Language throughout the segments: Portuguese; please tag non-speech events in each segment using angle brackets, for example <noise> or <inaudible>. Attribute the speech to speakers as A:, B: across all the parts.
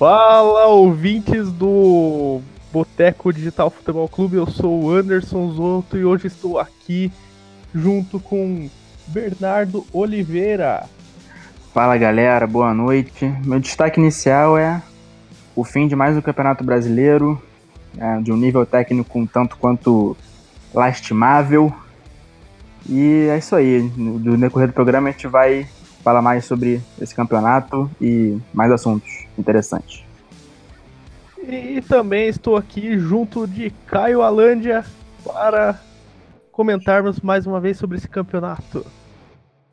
A: Fala, ouvintes do Boteco Digital Futebol Clube. Eu sou o Anderson Zoto e hoje estou aqui junto com Bernardo Oliveira.
B: Fala galera, boa noite. Meu destaque inicial é o fim de mais um Campeonato Brasileiro, é, de um nível técnico um tanto quanto lastimável. E é isso aí. No decorrer do programa a gente vai falar mais sobre esse campeonato e mais assuntos interessantes.
A: E também estou aqui junto de Caio Alândia para comentarmos mais uma vez sobre esse campeonato.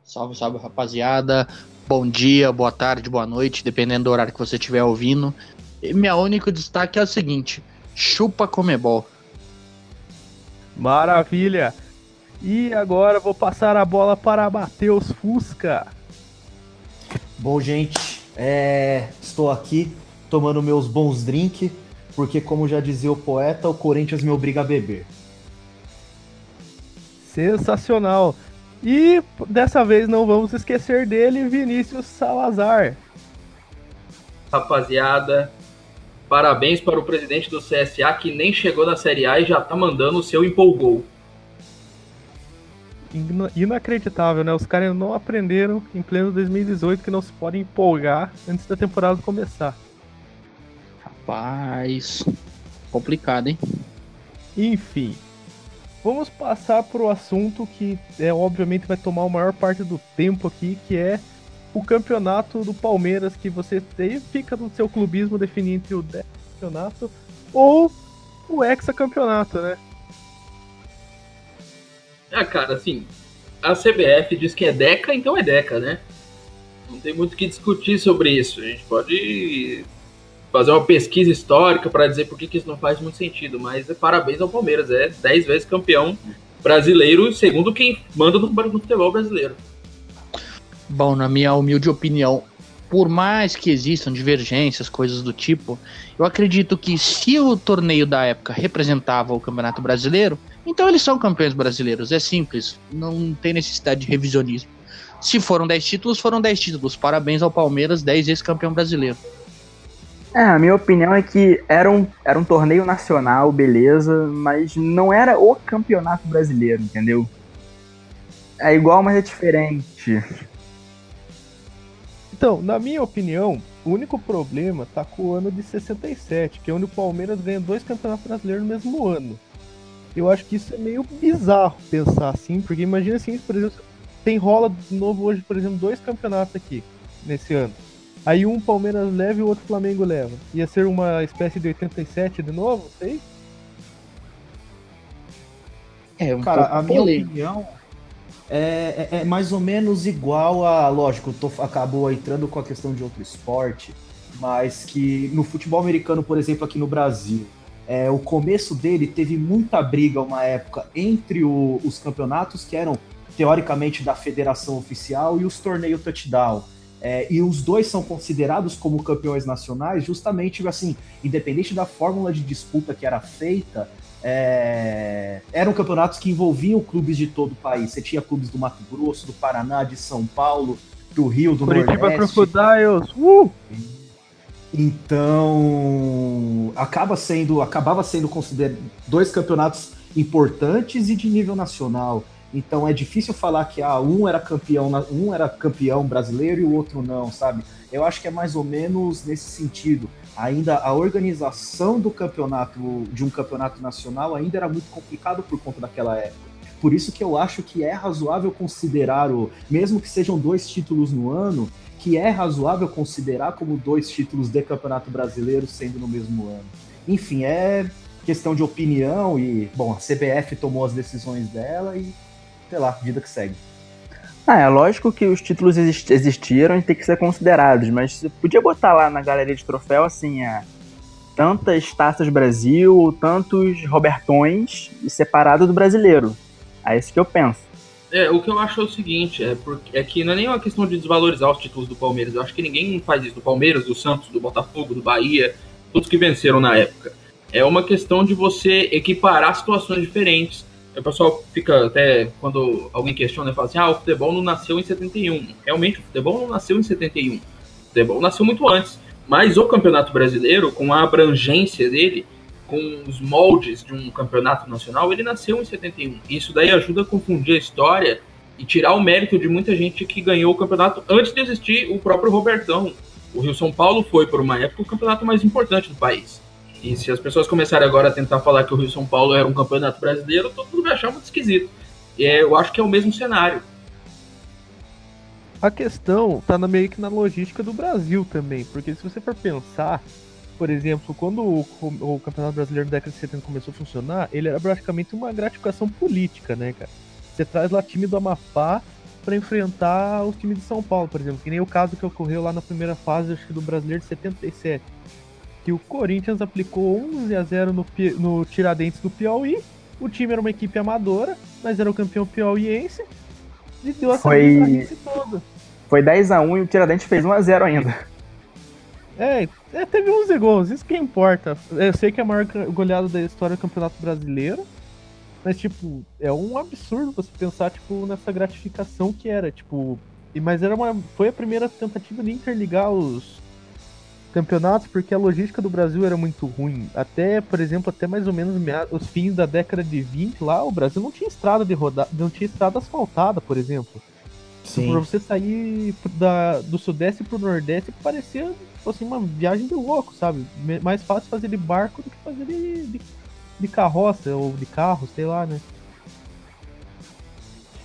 C: Salve, salve rapaziada. Bom dia, boa tarde, boa noite, dependendo do horário que você estiver ouvindo. E meu único destaque é o seguinte: chupa Comebol.
A: Maravilha! E agora vou passar a bola para Matheus Fusca.
D: Bom, gente, é, estou aqui tomando meus bons drinks, porque, como já dizia o poeta, o Corinthians me obriga a beber.
A: Sensacional! E dessa vez não vamos esquecer dele, Vinícius Salazar.
E: Rapaziada, parabéns para o presidente do CSA que nem chegou na Série A e já tá mandando o seu empolgou.
A: Inacreditável, né? Os caras não aprenderam em pleno 2018 que não se podem empolgar antes da temporada começar.
C: Rapaz, complicado, hein?
A: Enfim, vamos passar para o assunto que é obviamente vai tomar a maior parte do tempo aqui, que é o campeonato do Palmeiras que você tem, fica no seu clubismo definir entre o campeonato ou o hexacampeonato, né?
E: Ah, cara, assim, a CBF diz que é Deca, então é Deca, né? Não tem muito o que discutir sobre isso. A gente pode fazer uma pesquisa histórica para dizer por que, que isso não faz muito sentido, mas é parabéns ao Palmeiras, é 10 vezes campeão brasileiro, segundo quem manda no, futebol brasileiro.
C: Bom, na minha humilde opinião, por mais que existam divergências, coisas do tipo, eu acredito que se o torneio da época representava o Campeonato Brasileiro, então eles são campeões brasileiros. É simples, não tem necessidade de revisionismo. Se foram 10 títulos, foram 10 títulos. Parabéns ao Palmeiras, 10 vezes campeão brasileiro.
B: É, a minha opinião é que era um, era um torneio nacional, beleza, mas não era o campeonato brasileiro, entendeu? É igual, mas é diferente.
A: Então, na minha opinião, o único problema tá com o ano de 67, que é onde o Palmeiras ganha dois campeonatos brasileiros no mesmo ano. Eu acho que isso é meio bizarro pensar assim, porque imagina assim, por exemplo, tem rola de novo hoje, por exemplo, dois campeonatos aqui nesse ano. Aí um Palmeiras leva e o outro Flamengo leva. Ia ser uma espécie de 87 de novo, sei?
D: É, um Cara, a minha opinião é, é, é, mais ou menos igual a. Lógico, tô, acabou entrando com a questão de outro esporte, mas que no futebol americano, por exemplo, aqui no Brasil, é, o começo dele teve muita briga uma época entre o, os campeonatos que eram teoricamente da federação oficial e os torneios touchdown. É, e os dois são considerados como campeões nacionais, justamente assim, independente da fórmula de disputa que era feita, é, eram campeonatos que envolviam clubes de todo o país. Você tinha clubes do Mato Grosso, do Paraná, de São Paulo, do Rio, do Curitiba
A: Nordeste. Crocodiles. Uh!
D: Então, acaba sendo, acabava sendo considerado dois campeonatos importantes e de nível nacional. Então é difícil falar que ah, um era campeão, um era campeão brasileiro e o outro não, sabe? Eu acho que é mais ou menos nesse sentido ainda a organização do campeonato, de um campeonato nacional, ainda era muito complicado por conta daquela época. Por isso que eu acho que é razoável considerar, o, mesmo que sejam dois títulos no ano, que é razoável considerar como dois títulos de campeonato brasileiro sendo no mesmo ano. Enfim, é questão de opinião e, bom, a CBF tomou as decisões dela e, sei lá, vida que segue.
B: Ah, é lógico que os títulos existiram e tem que ser considerados, mas você podia botar lá na galeria de troféu assim, é, tantas taças Brasil, tantos Robertões separado do brasileiro. É isso que eu penso.
E: É, o que eu acho é o seguinte, é, porque, é que não é nem uma questão de desvalorizar os títulos do Palmeiras. Eu acho que ninguém faz isso do Palmeiras, do Santos, do Botafogo, do Bahia, todos que venceram na época. É uma questão de você equiparar situações diferentes o pessoal fica até, quando alguém questiona, fala assim: ah, o futebol não nasceu em 71. Realmente, o futebol não nasceu em 71. O futebol nasceu muito antes. Mas o Campeonato Brasileiro, com a abrangência dele, com os moldes de um campeonato nacional, ele nasceu em 71. Isso daí ajuda a confundir a história e tirar o mérito de muita gente que ganhou o campeonato antes de existir o próprio Robertão. O Rio São Paulo foi, por uma época, o campeonato mais importante do país. E se as pessoas começarem agora a tentar falar que o Rio São Paulo era um campeonato brasileiro, todo mundo vai achar muito esquisito. E é, eu acho que é o mesmo cenário.
A: A questão tá na, meio que na logística do Brasil também, porque se você for pensar, por exemplo, quando o, o Campeonato Brasileiro da década de 70 começou a funcionar, ele era praticamente uma gratificação política, né, cara? Você traz lá time do Amapá para enfrentar o time de São Paulo, por exemplo, que nem o caso que ocorreu lá na primeira fase acho que do Brasileiro de 77, que o Corinthians aplicou 11 a 0 no, no Tiradentes do Piauí, o time era uma equipe amadora, mas era o campeão piauiense, e deu essa
B: Foi... toda. Foi 10 a 1 e o Tiradentes fez 1 a 0 ainda.
A: É, é, teve 11 gols, isso que importa. Eu sei que é a maior goleada da história do Campeonato Brasileiro, mas, tipo, é um absurdo você pensar, tipo, nessa gratificação que era, tipo... Mas era uma, foi a primeira tentativa de interligar os campeonatos, porque a logística do Brasil era muito ruim. Até, por exemplo, até mais ou menos os fins da década de 20 lá, o Brasil não tinha estrada de rodar, não tinha estrada asfaltada, por exemplo. Sim. Pra você sair da, do sudeste pro nordeste parecia tipo assim, uma viagem de louco, sabe? Mais fácil fazer de barco do que fazer de, de, de carroça ou de carro, sei lá, né?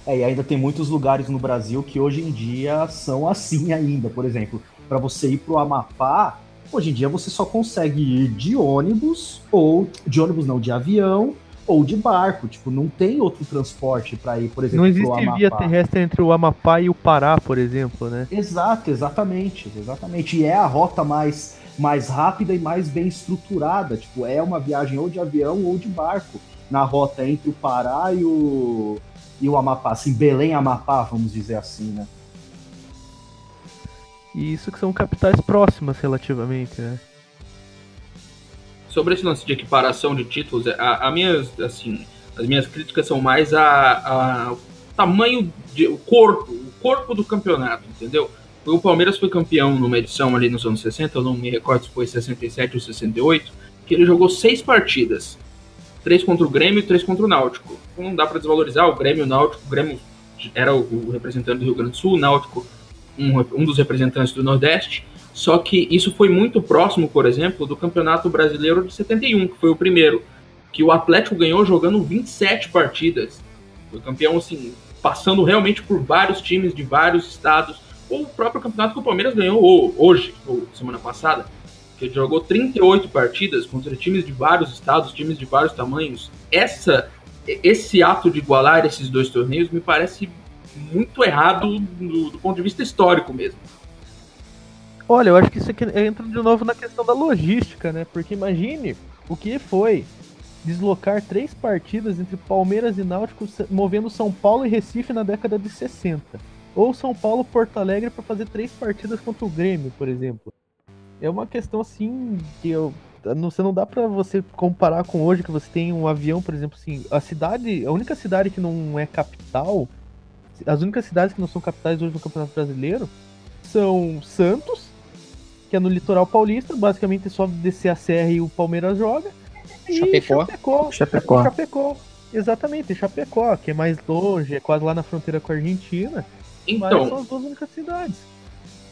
D: É, e ainda tem muitos lugares no Brasil que hoje em dia são assim ainda. Por exemplo, para você ir pro Amapá, hoje em dia você só consegue ir de ônibus, ou de ônibus não, de avião, ou de barco. Tipo, não tem outro transporte para ir, por exemplo,
A: Não existe via terrestre entre o Amapá e o Pará, por exemplo, né?
D: Exato, exatamente, exatamente. E é a rota mais, mais rápida e mais bem estruturada. Tipo, é uma viagem ou de avião ou de barco na rota entre o Pará e o, e o Amapá. Assim, Belém-Amapá, vamos dizer assim, né?
A: E isso que são capitais próximas relativamente, né?
E: Sobre esse lance de equiparação de títulos, a, a minhas, assim, as minhas críticas são mais a, a tamanho, de, o corpo, o corpo do campeonato, entendeu? O Palmeiras foi campeão numa edição ali nos anos 60, eu não me recordo se foi 67 ou 68, que ele jogou seis partidas. Três contra o Grêmio e três contra o Náutico. Não dá para desvalorizar o Grêmio o Náutico. O Grêmio era o, o representante do Rio Grande do Sul, o Náutico um, um dos representantes do Nordeste. Só que isso foi muito próximo, por exemplo, do Campeonato Brasileiro de 71, que foi o primeiro, que o Atlético ganhou jogando 27 partidas. Foi campeão, assim, passando realmente por vários times de vários estados. Ou o próprio campeonato que o Palmeiras ganhou hoje, ou semana passada, que jogou 38 partidas contra times de vários estados, times de vários tamanhos. Essa, esse ato de igualar esses dois torneios me parece muito errado do, do ponto de vista histórico mesmo.
A: Olha, eu acho que isso aqui entra de novo na questão da logística, né? Porque imagine o que foi deslocar três partidas entre Palmeiras e Náutico movendo São Paulo e Recife na década de 60. Ou São Paulo Porto Alegre para fazer três partidas contra o Grêmio, por exemplo. É uma questão assim que eu você não dá para você comparar com hoje que você tem um avião, por exemplo, assim, a cidade, a única cidade que não é capital, as únicas cidades que não são capitais hoje no Campeonato Brasileiro são Santos, que é no litoral paulista, basicamente é só descer a serra e o Palmeiras joga.
C: E Chapecó.
A: Chapecó. Chapecó. Chapecó. Exatamente, Chapecó, que é mais longe, é quase lá na fronteira com a Argentina. Então, são as duas únicas cidades.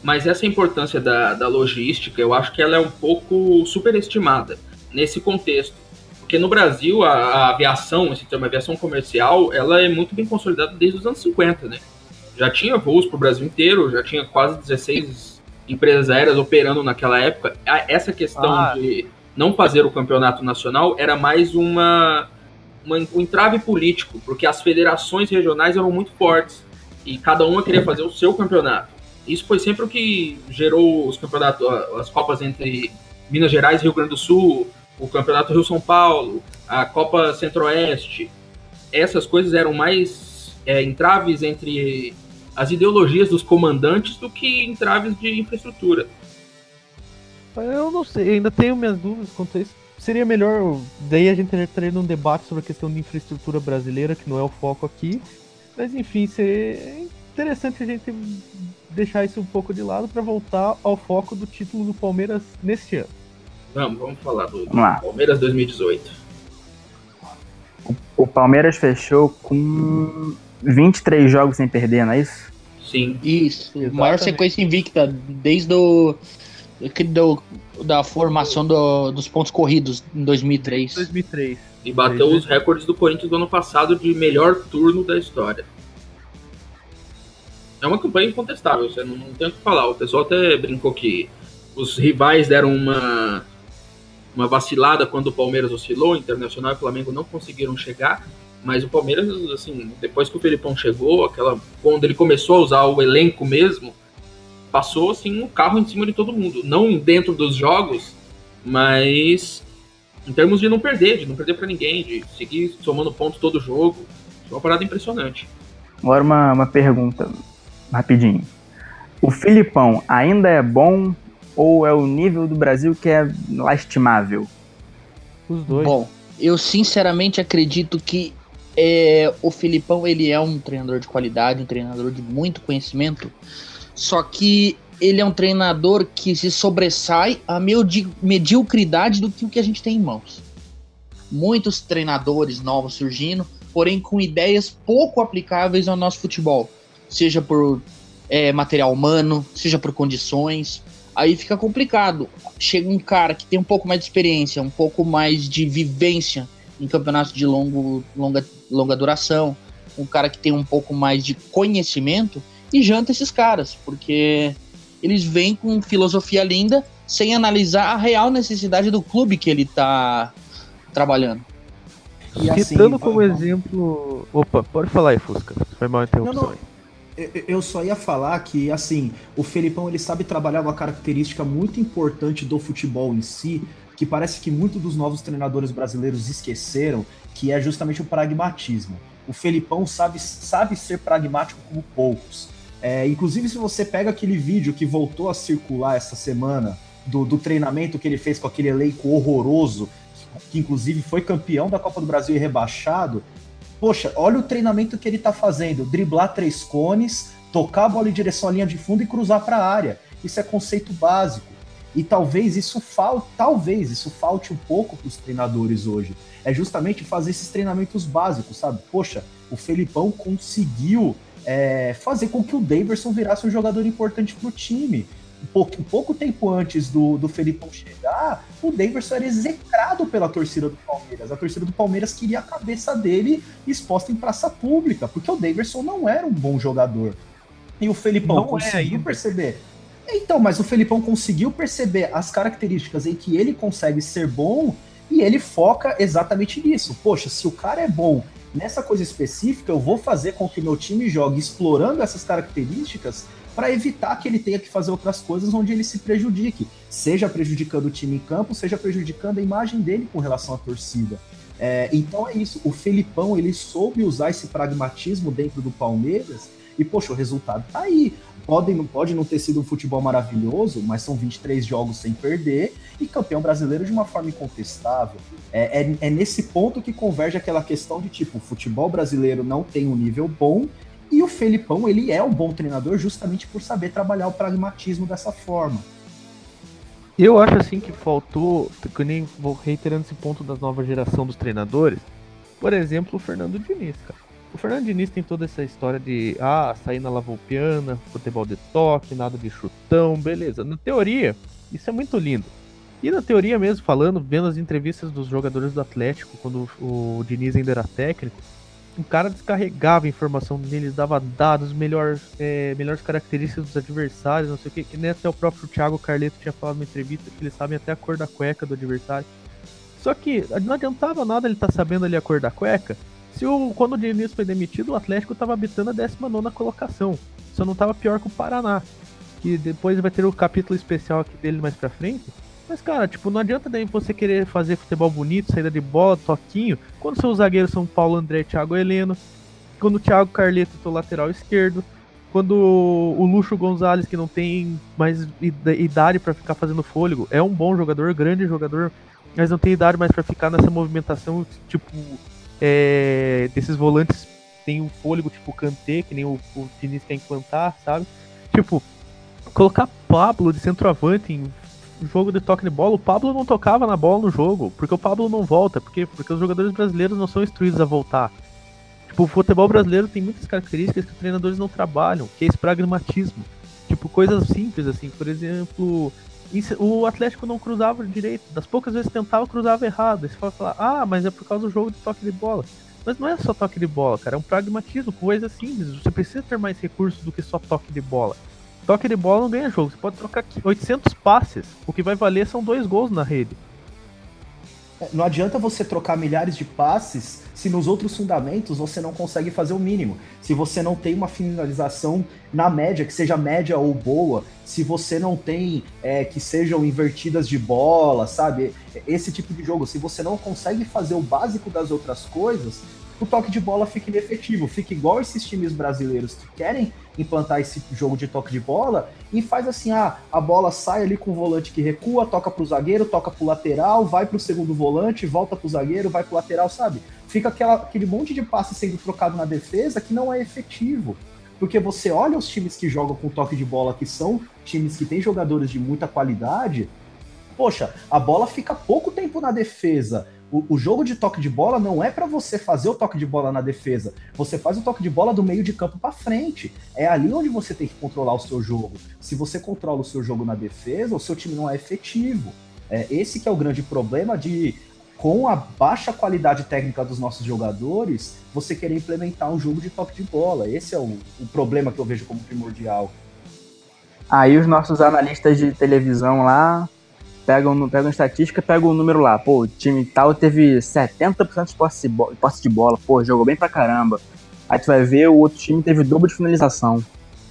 E: Mas essa importância da, da logística, eu acho que ela é um pouco superestimada nesse contexto. Porque no Brasil, a, a aviação, esse termo aviação comercial, ela é muito bem consolidada desde os anos 50, né? Já tinha voos para o Brasil inteiro, já tinha quase 16 empresas aéreas operando naquela época, essa questão ah. de não fazer o campeonato nacional era mais uma, uma, um entrave político, porque as federações regionais eram muito fortes e cada uma queria fazer o seu campeonato. Isso foi sempre o que gerou os campeonatos, as copas entre Minas Gerais e Rio Grande do Sul, o campeonato Rio São Paulo, a Copa Centro-Oeste. Essas coisas eram mais é, entraves entre as ideologias dos comandantes do que entraves de infraestrutura.
A: Eu não sei, ainda tenho minhas dúvidas quanto a isso. Seria melhor, daí a gente entraria num debate sobre a questão de infraestrutura brasileira, que não é o foco aqui. Mas enfim, seria interessante a gente deixar isso um pouco de lado para voltar ao foco do título do Palmeiras neste ano.
E: Vamos, vamos falar do,
B: Vamos lá.
E: Palmeiras 2018.
B: O Palmeiras fechou com 23 jogos sem perder, não é isso?
E: Sim.
C: Isso,
A: Exatamente.
C: maior sequência invicta desde o, do, da formação do- dos pontos corridos em 2003.
A: 2003.
E: E bateu os recordes do Corinthians do ano passado de melhor turno da história. É uma campanha incontestável, você não, não tem o que falar. O pessoal até brincou que os rivais deram uma, uma vacilada quando o Palmeiras oscilou, o Internacional e o Flamengo não conseguiram chegar. Mas o Palmeiras, assim, depois que o Felipão chegou, aquela quando ele começou a usar o elenco mesmo, passou assim um carro em cima de todo mundo. Não dentro dos jogos, mas em termos de não perder, de não perder pra ninguém, de seguir somando pontos todo jogo. Foi uma parada impressionante.
B: Agora uma, uma pergunta, rapidinho. O Filipão ainda é bom ou é o nível do Brasil que é lastimável?
A: Os dois.
C: Bom, eu sinceramente acredito que é, o Filipão ele é um treinador de qualidade, um treinador de muito conhecimento, só que ele é um treinador que se sobressai a medi- mediocridade do que o que a gente tem em mãos. Muitos treinadores novos surgindo, porém com ideias pouco aplicáveis ao nosso futebol, seja por é, material humano, seja por condições. Aí fica complicado. Chega um cara que tem um pouco mais de experiência, um pouco mais de vivência em campeonatos de longo, longa, longa duração, um cara que tem um pouco mais de conhecimento e janta esses caras, porque eles vêm com filosofia linda sem analisar a real necessidade do clube que ele tá trabalhando.
D: E assim,
A: Citando como
D: vai-
A: exemplo. Opa, pode falar aí, Fusca. Foi mal a interrupção.
D: Não, não.
A: aí.
D: Eu- Eu só ia falar que, assim, o Felipão ele sabe trabalhar uma característica muito importante do futebol em si, que parece que muitos dos novos treinadores brasileiros esqueceram, que é justamente o pragmatismo. O Felipão sabe, sabe ser pragmático como poucos. É, inclusive, se você pega aquele vídeo que voltou a circular essa semana, do, do treinamento que ele fez com aquele elenco horroroso, que inclusive foi campeão da Copa do Brasil e rebaixado, Poxa, olha o treinamento que ele tá fazendo: driblar três cones, tocar a bola em direção à linha de fundo e cruzar para a área. Isso é conceito básico. E talvez isso falte, talvez isso falte um pouco para os treinadores hoje. É justamente fazer esses treinamentos básicos, sabe? Poxa, o Felipão conseguiu é, fazer com que o Daverson virasse um jogador importante para o time. Um pouco, um pouco tempo antes do, do Felipão chegar, o Daverson era execrado pela torcida do Palmeiras. A torcida do Palmeiras queria a cabeça dele exposta em praça pública, porque o Daverson não era um bom jogador. E o Felipão
A: Não é
D: conseguiu
A: ainda.
D: perceber. Então, mas o Felipão conseguiu perceber as características em que ele consegue ser bom e ele foca exatamente nisso. Poxa, se o cara é bom nessa coisa específica, eu vou fazer com que meu time jogue explorando essas características para evitar que ele tenha que fazer outras coisas onde ele se prejudique, seja prejudicando o time em campo, seja prejudicando a imagem dele com relação à torcida. É, então é isso. O Felipão ele soube usar esse pragmatismo dentro do Palmeiras e poxa, o resultado tá aí. Pode, não pode não ter sido um futebol maravilhoso, mas são 23 jogos sem perder e campeão brasileiro de uma forma incontestável. É, é, é nesse ponto que converge aquela questão de tipo, o futebol brasileiro não tem um nível bom e o Felipão ele é um bom treinador justamente por saber trabalhar o pragmatismo dessa forma.
A: Eu acho assim que faltou, que nem vou reiterando esse ponto da nova geração dos treinadores. Por exemplo, o Fernando Diniz, cara. O Fernando Diniz tem toda essa história de ah, sair na lavoupiana, futebol de toque, nada de chutão, beleza. Na teoria, isso é muito lindo. E na teoria mesmo, falando, vendo as entrevistas dos jogadores do Atlético, quando o Diniz ainda era técnico, o cara descarregava informação deles, dava dados, melhor, é, melhores características dos adversários, não sei o que, que nem até o próprio Thiago Carleto tinha falado numa entrevista que eles sabem até a cor da cueca do adversário. Só que não adiantava nada ele estar tá sabendo ali a cor da cueca, se o, quando o Diniz foi demitido, o Atlético estava habitando a 19 colocação. Só não estava pior que o Paraná. Que depois vai ter o capítulo especial aqui dele mais pra frente. Mas, cara, tipo, não adianta daí você querer fazer futebol bonito, saída de bola, toquinho, quando seus zagueiros são Paulo André e Thiago Heleno, quando o Thiago Carleto é lateral esquerdo, quando o Luxo Gonzalez, que não tem mais ida- idade pra ficar fazendo fôlego, é um bom jogador, grande jogador, mas não tem idade mais pra ficar nessa movimentação, tipo, é, desses volantes tem um fôlego tipo Kanté, que nem o, o Diniz quer implantar, sabe? Tipo, colocar Pablo de centroavante em jogo de toque de bola, o Pablo não tocava na bola no jogo, porque o Pablo não volta, porque, porque os jogadores brasileiros não são instruídos a voltar. Tipo, o futebol brasileiro tem muitas características que os treinadores não trabalham, que é esse pragmatismo. Tipo, coisas simples, assim, por exemplo, o Atlético não cruzava direito, das poucas vezes tentava, cruzava errado. Aí você pode falar, ah, mas é por causa do jogo de toque de bola. Mas não é só toque de bola, cara, é um pragmatismo, coisa simples. Você precisa ter mais recursos do que só toque de bola. Toque de bola não ganha jogo, você pode trocar 800 passes, o que vai valer são dois gols na rede.
D: É, não adianta você trocar milhares de passes se nos outros fundamentos você não consegue fazer o mínimo. Se você não tem uma finalização na média, que seja média ou boa, se você não tem é, que sejam invertidas de bola, sabe? Esse tipo de jogo. Se você não consegue fazer o básico das outras coisas, o toque de bola fica inefetivo, fica igual esses times brasileiros que querem implantar esse jogo de toque de bola e faz assim, ah, a bola sai ali com o volante que recua, toca pro zagueiro, toca pro lateral, vai pro segundo volante, volta pro zagueiro, vai pro lateral, sabe? Fica aquela, aquele monte de passe sendo trocado na defesa que não é efetivo. Porque você olha os times que jogam com toque de bola, que são times que têm jogadores de muita qualidade, poxa, a bola fica pouco tempo na defesa o, o jogo de toque de bola não é para você fazer o toque de bola na defesa. Você faz o toque de bola do meio de campo para frente. É ali onde você tem que controlar o seu jogo. Se você controla o seu jogo na defesa, o seu time não é efetivo. É, esse que é o grande problema de com a baixa qualidade técnica dos nossos jogadores, você querer implementar um jogo de toque de bola. Esse é o, o problema que eu vejo como primordial.
B: Aí os nossos analistas de televisão lá pegam, pegam estatística, pegam o número lá. Pô, o time tal teve 70% de posse, de de bola. Pô, jogou bem pra caramba. Aí tu vai ver, o outro time teve dobro de finalização.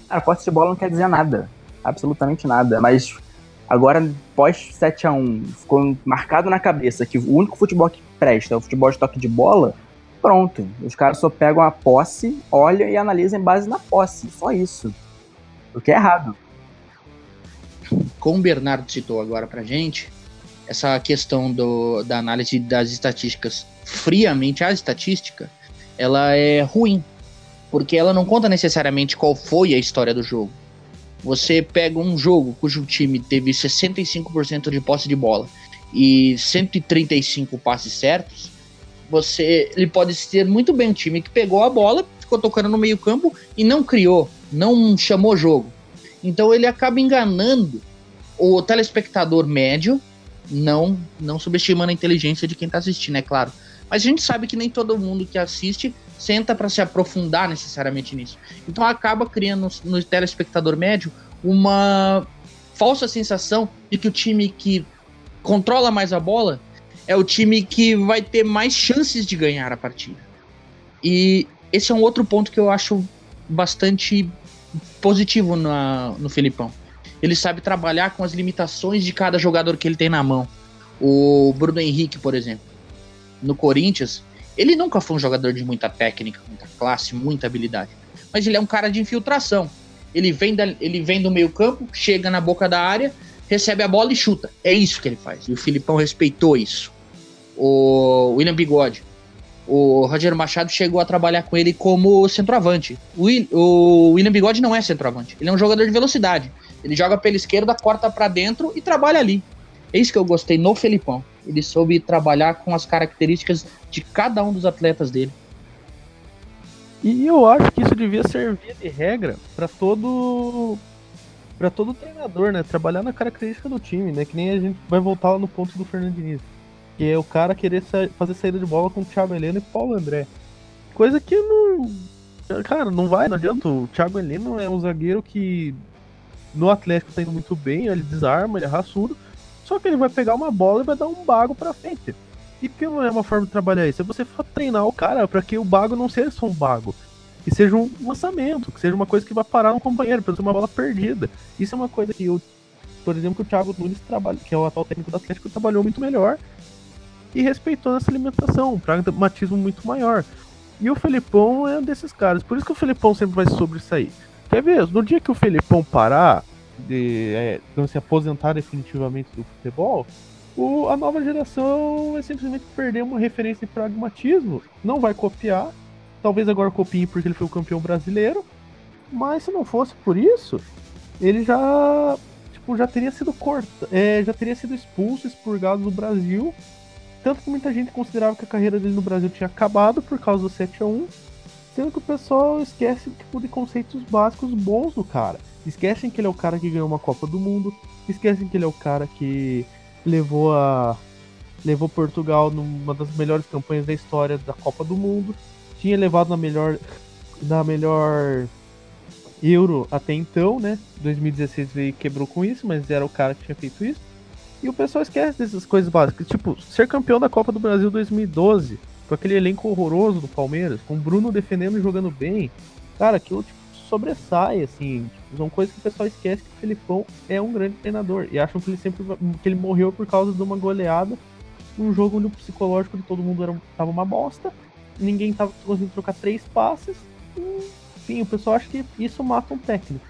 B: Cara, posse de bola não quer dizer nada. Absolutamente nada. Mas agora, pós 7 a 1 ficou marcado na cabeça que o único futebol que presta é o futebol de toque de bola. Pronto. Os caras só pegam a posse, olham e analisam em base na posse. Só isso. O que é errado
C: como o Bernardo citou agora pra gente, essa questão do, da análise das estatísticas friamente, a estatística, ela é ruim, porque ela não conta necessariamente qual foi a história do jogo. Você pega um jogo cujo time teve 65% de posse de bola e 135 passes certos, você ele pode ser muito bem um time que pegou a bola, ficou tocando no meio-campo e não criou, não chamou jogo. Então ele acaba enganando o telespectador médio, não não subestimando a inteligência de quem está assistindo, é claro. Mas a gente sabe que nem todo mundo que assiste senta para se aprofundar necessariamente nisso. Então acaba criando no, telespectador médio uma falsa sensação de que o time que controla mais a bola é o time que vai ter mais chances de ganhar a partida. E esse é um outro ponto que eu acho bastante positivo na, no Felipão. Ele sabe trabalhar com as limitações de cada jogador que ele tem na mão. O Bruno Henrique, por exemplo, no Corinthians, ele nunca foi um jogador de muita técnica, muita classe, muita habilidade. Mas ele é um cara de infiltração. Ele vem, da, ele vem do meio-campo, chega na boca da área, recebe a bola e chuta. É isso que ele faz. E o Filipão respeitou isso. O William Bigode o Roger Machado chegou a trabalhar com ele como centroavante. O, o William Bigode não é centroavante, ele é um jogador de velocidade. Ele joga pela esquerda, corta para dentro e trabalha ali. É isso que eu gostei no Felipão. Ele soube trabalhar com as características de cada um dos atletas dele.
A: E eu acho que isso devia servir de regra para todo para todo treinador, né? Trabalhar na característica do time, né? Que nem a gente vai voltar lá no ponto do Fernando Diniz que é o cara querer sa fazer saída de bola com o Thiago Heleno e Paulo André. Coisa que não. Cara, não vai, não adianta. O Thiago Heleno é um zagueiro que no Atlético tá indo muito bem, ele desarma, ele é raçudo. Só que ele vai pegar uma bola e vai dar um bago pra frente. E que não é uma forma de trabalhar isso? É você treinar o cara para que o bago não seja só um bago. Que seja um lançamento, que seja uma coisa que vai parar no companheiro, para ser uma bola perdida. Isso é uma coisa que eu, por exemplo, o Thiago Nunes trabalha, que é o atual técnico do Atlético, trabalhou muito melhor e respeitou essa alimentação, um pragmatismo muito maior. E o Felipão é um desses caras, por isso que o Felipão sempre vai sobressair. Quer ver? No dia que o Felipão parar, de é, se aposentar definitivamente do futebol, o, a nova geração vai simplesmente perder uma referência de pragmatismo, não vai copiar, talvez agora copie porque ele foi o campeão brasileiro, mas se não fosse por isso, ele já tipo, já teria sido corta, é, já teria sido expulso, expurgado do Brasil. Tanto que muita gente considerava que a carreira dele no Brasil tinha acabado por causa do 7 a 1 sendo que o pessoal esquece tipo, de conceitos básicos bons do cara. Esquecem que ele é o cara que ganhou uma Copa do Mundo, esquecem que ele é o cara que levou a levou Portugal numa das melhores campanhas da história da Copa do Mundo, tinha levado na melhor na melhor Euro até então, né? 2016 veio quebrou com isso, mas era o cara que tinha feito isso. E o pessoal esquece dessas coisas básicas, tipo, ser campeão da Copa do Brasil 2012, com aquele elenco horroroso do Palmeiras, com o Bruno defendendo e jogando bem. Cara, aquilo tipo, sobressai, assim. Tipo, são coisas que o pessoal esquece que o Felipão é um grande treinador. E acham que ele sempre que ele morreu por causa de uma goleada num jogo onde o psicológico de todo mundo era, tava uma bosta. Ninguém tava conseguindo trocar três passes. enfim, o pessoal acha que isso mata um técnico.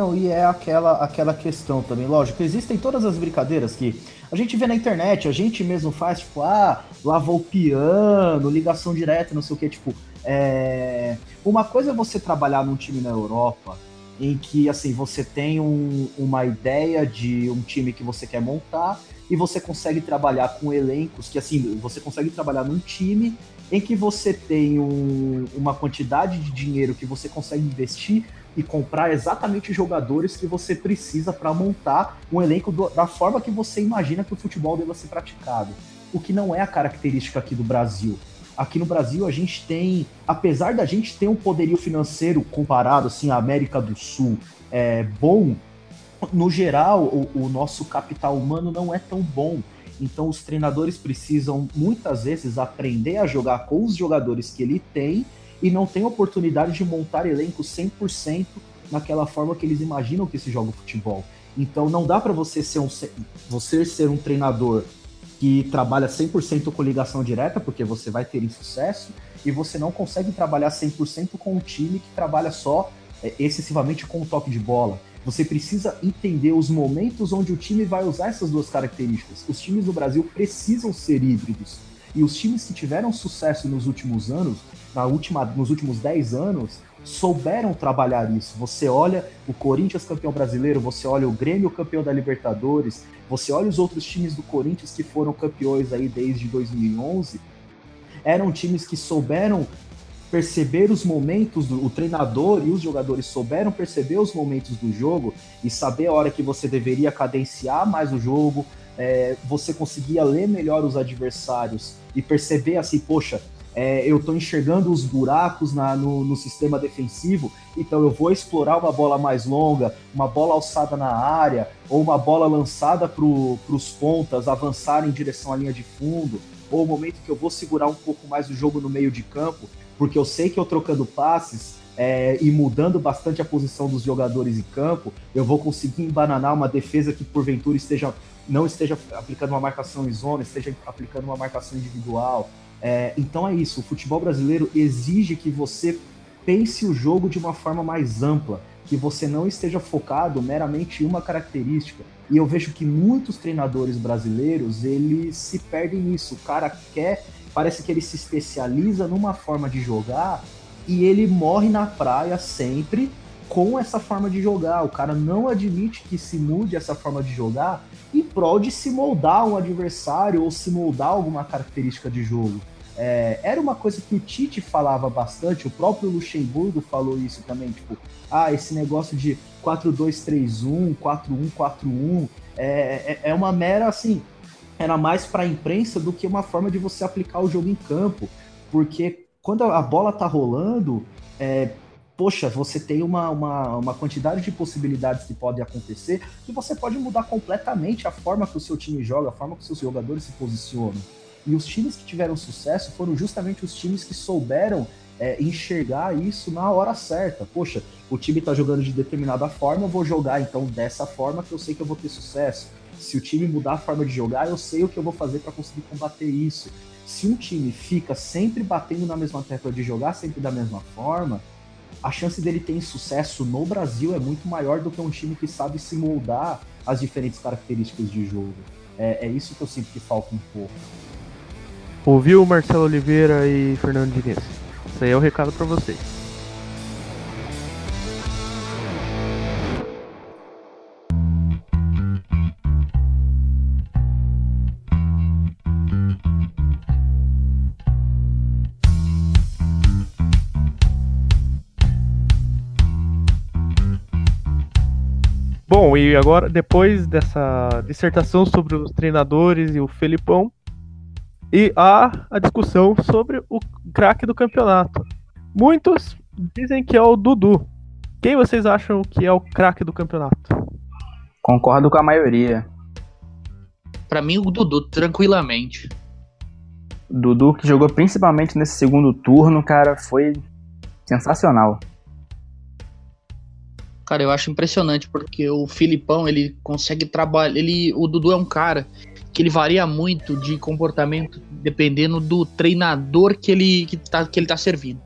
D: Não, e é aquela, aquela questão também, lógico, existem todas as brincadeiras que a gente vê na internet, a gente mesmo faz, tipo, ah, lavou o piano, ligação direta, não sei o que, tipo, é... uma coisa é você trabalhar num time na Europa, em que, assim, você tem um, uma ideia de um time que você quer montar, e você consegue trabalhar com elencos que, assim, você consegue trabalhar num time em que você tem um, uma quantidade de dinheiro que você consegue investir e comprar exatamente os jogadores que você precisa para montar um elenco do, da forma que você imagina que o futebol deva ser praticado. O que não é a característica aqui do Brasil. Aqui no Brasil a gente tem, apesar da gente ter um poderio financeiro comparado assim à América do Sul é, bom, no geral o, o nosso capital humano não é tão bom. Então os treinadores precisam muitas vezes aprender a jogar com os jogadores que ele tem e não tem oportunidade de montar elenco 100% naquela forma que eles imaginam que se joga o futebol. Então não dá para você ser um você ser um treinador que trabalha 100% com ligação direta, porque você vai ter insucesso, e você não consegue trabalhar 100% com um time que trabalha só é, excessivamente com o toque de bola. Você precisa entender os momentos onde o time vai usar essas duas características. Os times do Brasil precisam ser híbridos. E os times que tiveram sucesso nos últimos anos na última, nos últimos 10 anos souberam trabalhar isso. Você olha o Corinthians campeão brasileiro, você olha o Grêmio campeão da Libertadores, você olha os outros times do Corinthians que foram campeões aí desde 2011, eram times que souberam perceber os momentos do o treinador e os jogadores souberam perceber os momentos do jogo e saber a hora que você deveria cadenciar mais o jogo, é, você conseguia ler melhor os adversários e perceber assim, poxa, é, eu estou enxergando os buracos na, no, no, sistema defensivo, então eu vou explorar uma bola mais longa, uma bola alçada na área, ou uma bola lançada para os pontas avançar em direção à linha de fundo, ou o momento que eu vou segurar um pouco mais o jogo no meio de campo, porque eu sei que eu trocando passes é, e mudando bastante a posição dos jogadores em campo, eu vou conseguir embananar uma defesa que porventura esteja não esteja aplicando uma marcação em zona, esteja aplicando uma marcação individual, é, então é isso, o futebol brasileiro exige que você pense o jogo de uma forma mais ampla, que você não esteja focado meramente em uma característica. E eu vejo que muitos treinadores brasileiros, eles se perdem nisso. O cara quer, parece que ele se especializa numa forma de jogar e ele morre na praia sempre com essa forma de jogar. O cara não admite que se mude essa forma de jogar em prol de se moldar um adversário ou se moldar alguma característica de jogo. É, era uma coisa que o Tite falava bastante, o próprio Luxemburgo falou isso também, tipo, ah, esse negócio de 4-2-3-1, 4-1-4-1, é, é, é uma mera, assim, era mais para a imprensa do que uma forma de você aplicar o jogo em campo, porque quando a bola tá rolando, é, poxa, você tem uma, uma, uma quantidade de possibilidades que podem acontecer que você pode mudar completamente a forma que o seu time joga, a forma que os seus jogadores se posicionam. E os times que tiveram sucesso foram justamente os times que souberam é, enxergar isso na hora certa. Poxa, o time está jogando de determinada forma, eu vou jogar então dessa forma que eu sei que eu vou ter sucesso. Se o time mudar a forma de jogar, eu sei o que eu vou fazer para conseguir combater isso. Se um time fica sempre batendo na mesma tecla de jogar sempre da mesma forma, a chance dele ter sucesso no Brasil é muito maior do que um time que sabe se moldar às diferentes características de jogo. É, é isso que eu sinto que falta um pouco.
A: Ouviu Marcelo Oliveira e Fernando Diniz? Isso aí é o recado para vocês. Bom, e agora, depois dessa dissertação sobre os treinadores e o Felipão, e há a discussão sobre o craque do campeonato. Muitos dizem que é o Dudu. Quem vocês acham que é o craque do campeonato?
B: Concordo com a maioria.
C: Para mim, o Dudu, tranquilamente.
B: Dudu, que jogou principalmente nesse segundo turno, cara, foi sensacional.
C: Cara, eu acho impressionante porque o Filipão, ele consegue trabalhar, ele, o Dudu é um cara que ele varia muito de comportamento dependendo do treinador que ele que tá, que ele tá servindo.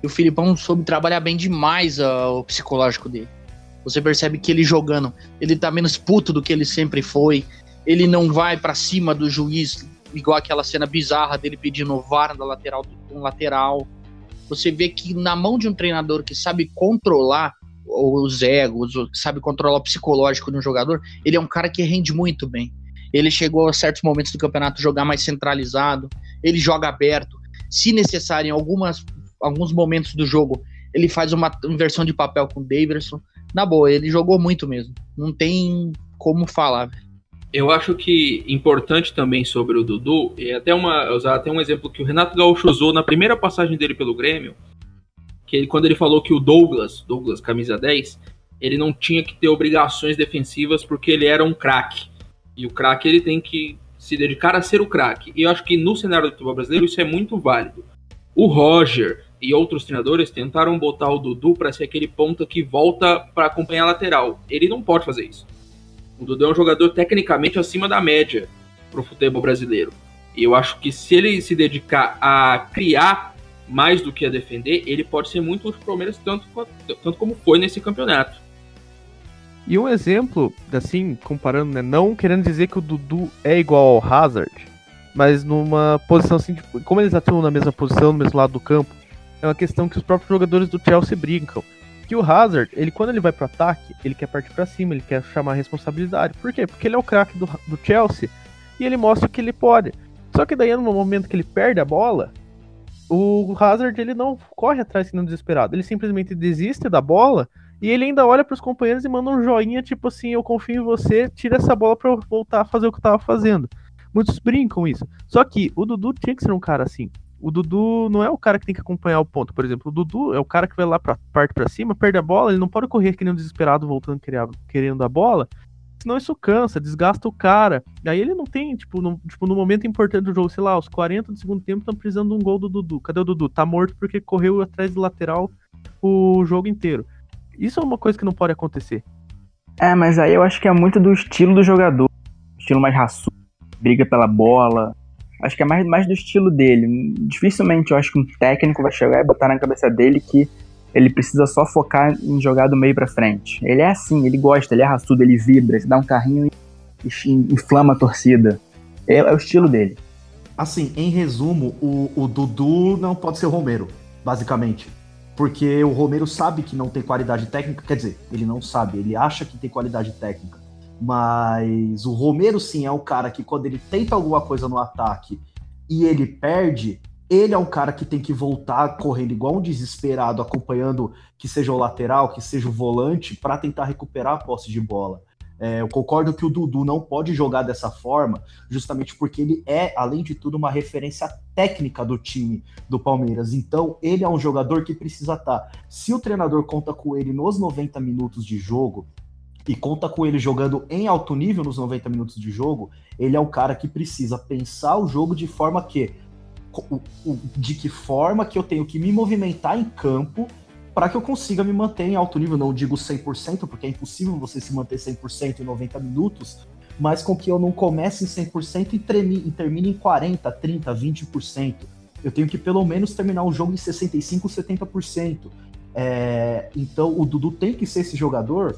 C: E o Filipão soube trabalhar bem demais uh, o psicológico dele. Você percebe que ele jogando, ele tá menos puto do que ele sempre foi. Ele não vai para cima do juiz, igual aquela cena bizarra dele pedindo VAR da lateral um lateral. Você vê que na mão de um treinador que sabe controlar os egos, sabe controlar o psicológico de um jogador, ele é um cara que rende muito bem. Ele chegou a certos momentos do campeonato jogar mais centralizado, ele joga aberto. Se necessário, em algumas, alguns momentos do jogo, ele faz uma inversão de papel com o Davidson. Na boa, ele jogou muito mesmo. Não tem como falar.
E: Eu acho que importante também sobre o Dudu, e até uma, usar até um exemplo que o Renato Gaúcho usou na primeira passagem dele pelo Grêmio, que ele, quando ele falou que o Douglas, Douglas camisa 10, ele não tinha que ter obrigações defensivas porque ele era um craque. E o craque ele tem que se dedicar a ser o craque. E eu acho que no cenário do futebol brasileiro isso é muito válido. O Roger e outros treinadores tentaram botar o Dudu para ser aquele ponta que volta para acompanhar a lateral. Ele não pode fazer isso. O Dudu é um jogador tecnicamente acima da média para o futebol brasileiro. E eu acho que se ele se dedicar a criar mais do que a defender, ele pode ser muito o Palmeiras, tanto, tanto como foi nesse campeonato.
A: E um exemplo, assim, comparando, né, não querendo dizer que o Dudu é igual ao Hazard, mas numa posição assim, tipo, como eles atuam na mesma posição, no mesmo lado do campo, é uma questão que os próprios jogadores do Chelsea brincam. Que o Hazard, ele quando ele vai pro ataque, ele quer partir para cima, ele quer chamar a responsabilidade. Por quê? Porque ele é o craque do, do Chelsea e ele mostra que ele pode. Só que daí no momento que ele perde a bola, o Hazard ele não corre atrás sendo desesperado, ele simplesmente desiste da bola e ele ainda olha para os companheiros e manda um joinha tipo assim, eu confio em você, tira essa bola para eu voltar a fazer o que eu tava fazendo. Muitos brincam isso. Só que o Dudu tinha que ser um cara assim. O Dudu não é o cara que tem que acompanhar o ponto, por exemplo. O Dudu é o cara que vai lá pra parte para cima, perde a bola, ele não pode correr que nem um desesperado voltando querendo a bola senão isso cansa, desgasta o cara. Aí ele não tem, tipo no, tipo, no momento importante do jogo, sei lá, os 40 do segundo tempo estão precisando de um gol do Dudu. Cadê o Dudu? Tá morto porque correu atrás do lateral o jogo inteiro. Isso é uma coisa que não pode acontecer.
B: É, mas aí eu acho que é muito do estilo do jogador. Estilo mais raçudo, briga pela bola. Acho que é mais, mais do estilo dele. Dificilmente eu acho que um técnico vai chegar e botar na cabeça dele que ele precisa só focar em jogar do meio para frente. Ele é assim, ele gosta, ele é raçudo, ele vibra, se dá um carrinho e inflama a torcida. É, é, o estilo dele.
D: Assim, em resumo, o, o Dudu não pode ser o Romero, basicamente. Porque o Romero sabe que não tem qualidade técnica, quer dizer, ele não sabe, ele acha que tem qualidade técnica. Mas o Romero sim é o cara que quando ele tenta alguma coisa no ataque e ele perde, ele é um cara que tem que voltar correndo igual um desesperado, acompanhando que seja o lateral, que seja o volante, para tentar recuperar a posse de bola. É, eu concordo que o Dudu não pode jogar dessa forma, justamente porque ele é, além de tudo, uma referência técnica do time do Palmeiras. Então, ele é um jogador que precisa estar. Tá, se o treinador conta com ele nos 90 minutos de jogo, e conta com ele jogando em alto nível nos 90 minutos de jogo, ele é um cara que precisa pensar o jogo de forma que de que forma que eu tenho que me movimentar em campo para que eu consiga me manter em alto nível. Não digo 100%, porque é impossível você se manter 100% em 90 minutos, mas com que eu não comece em 100% e, e termine em 40%, 30%, 20%. Eu tenho que pelo menos terminar o jogo em 65%, 70%. É, então o Dudu tem que ser esse jogador,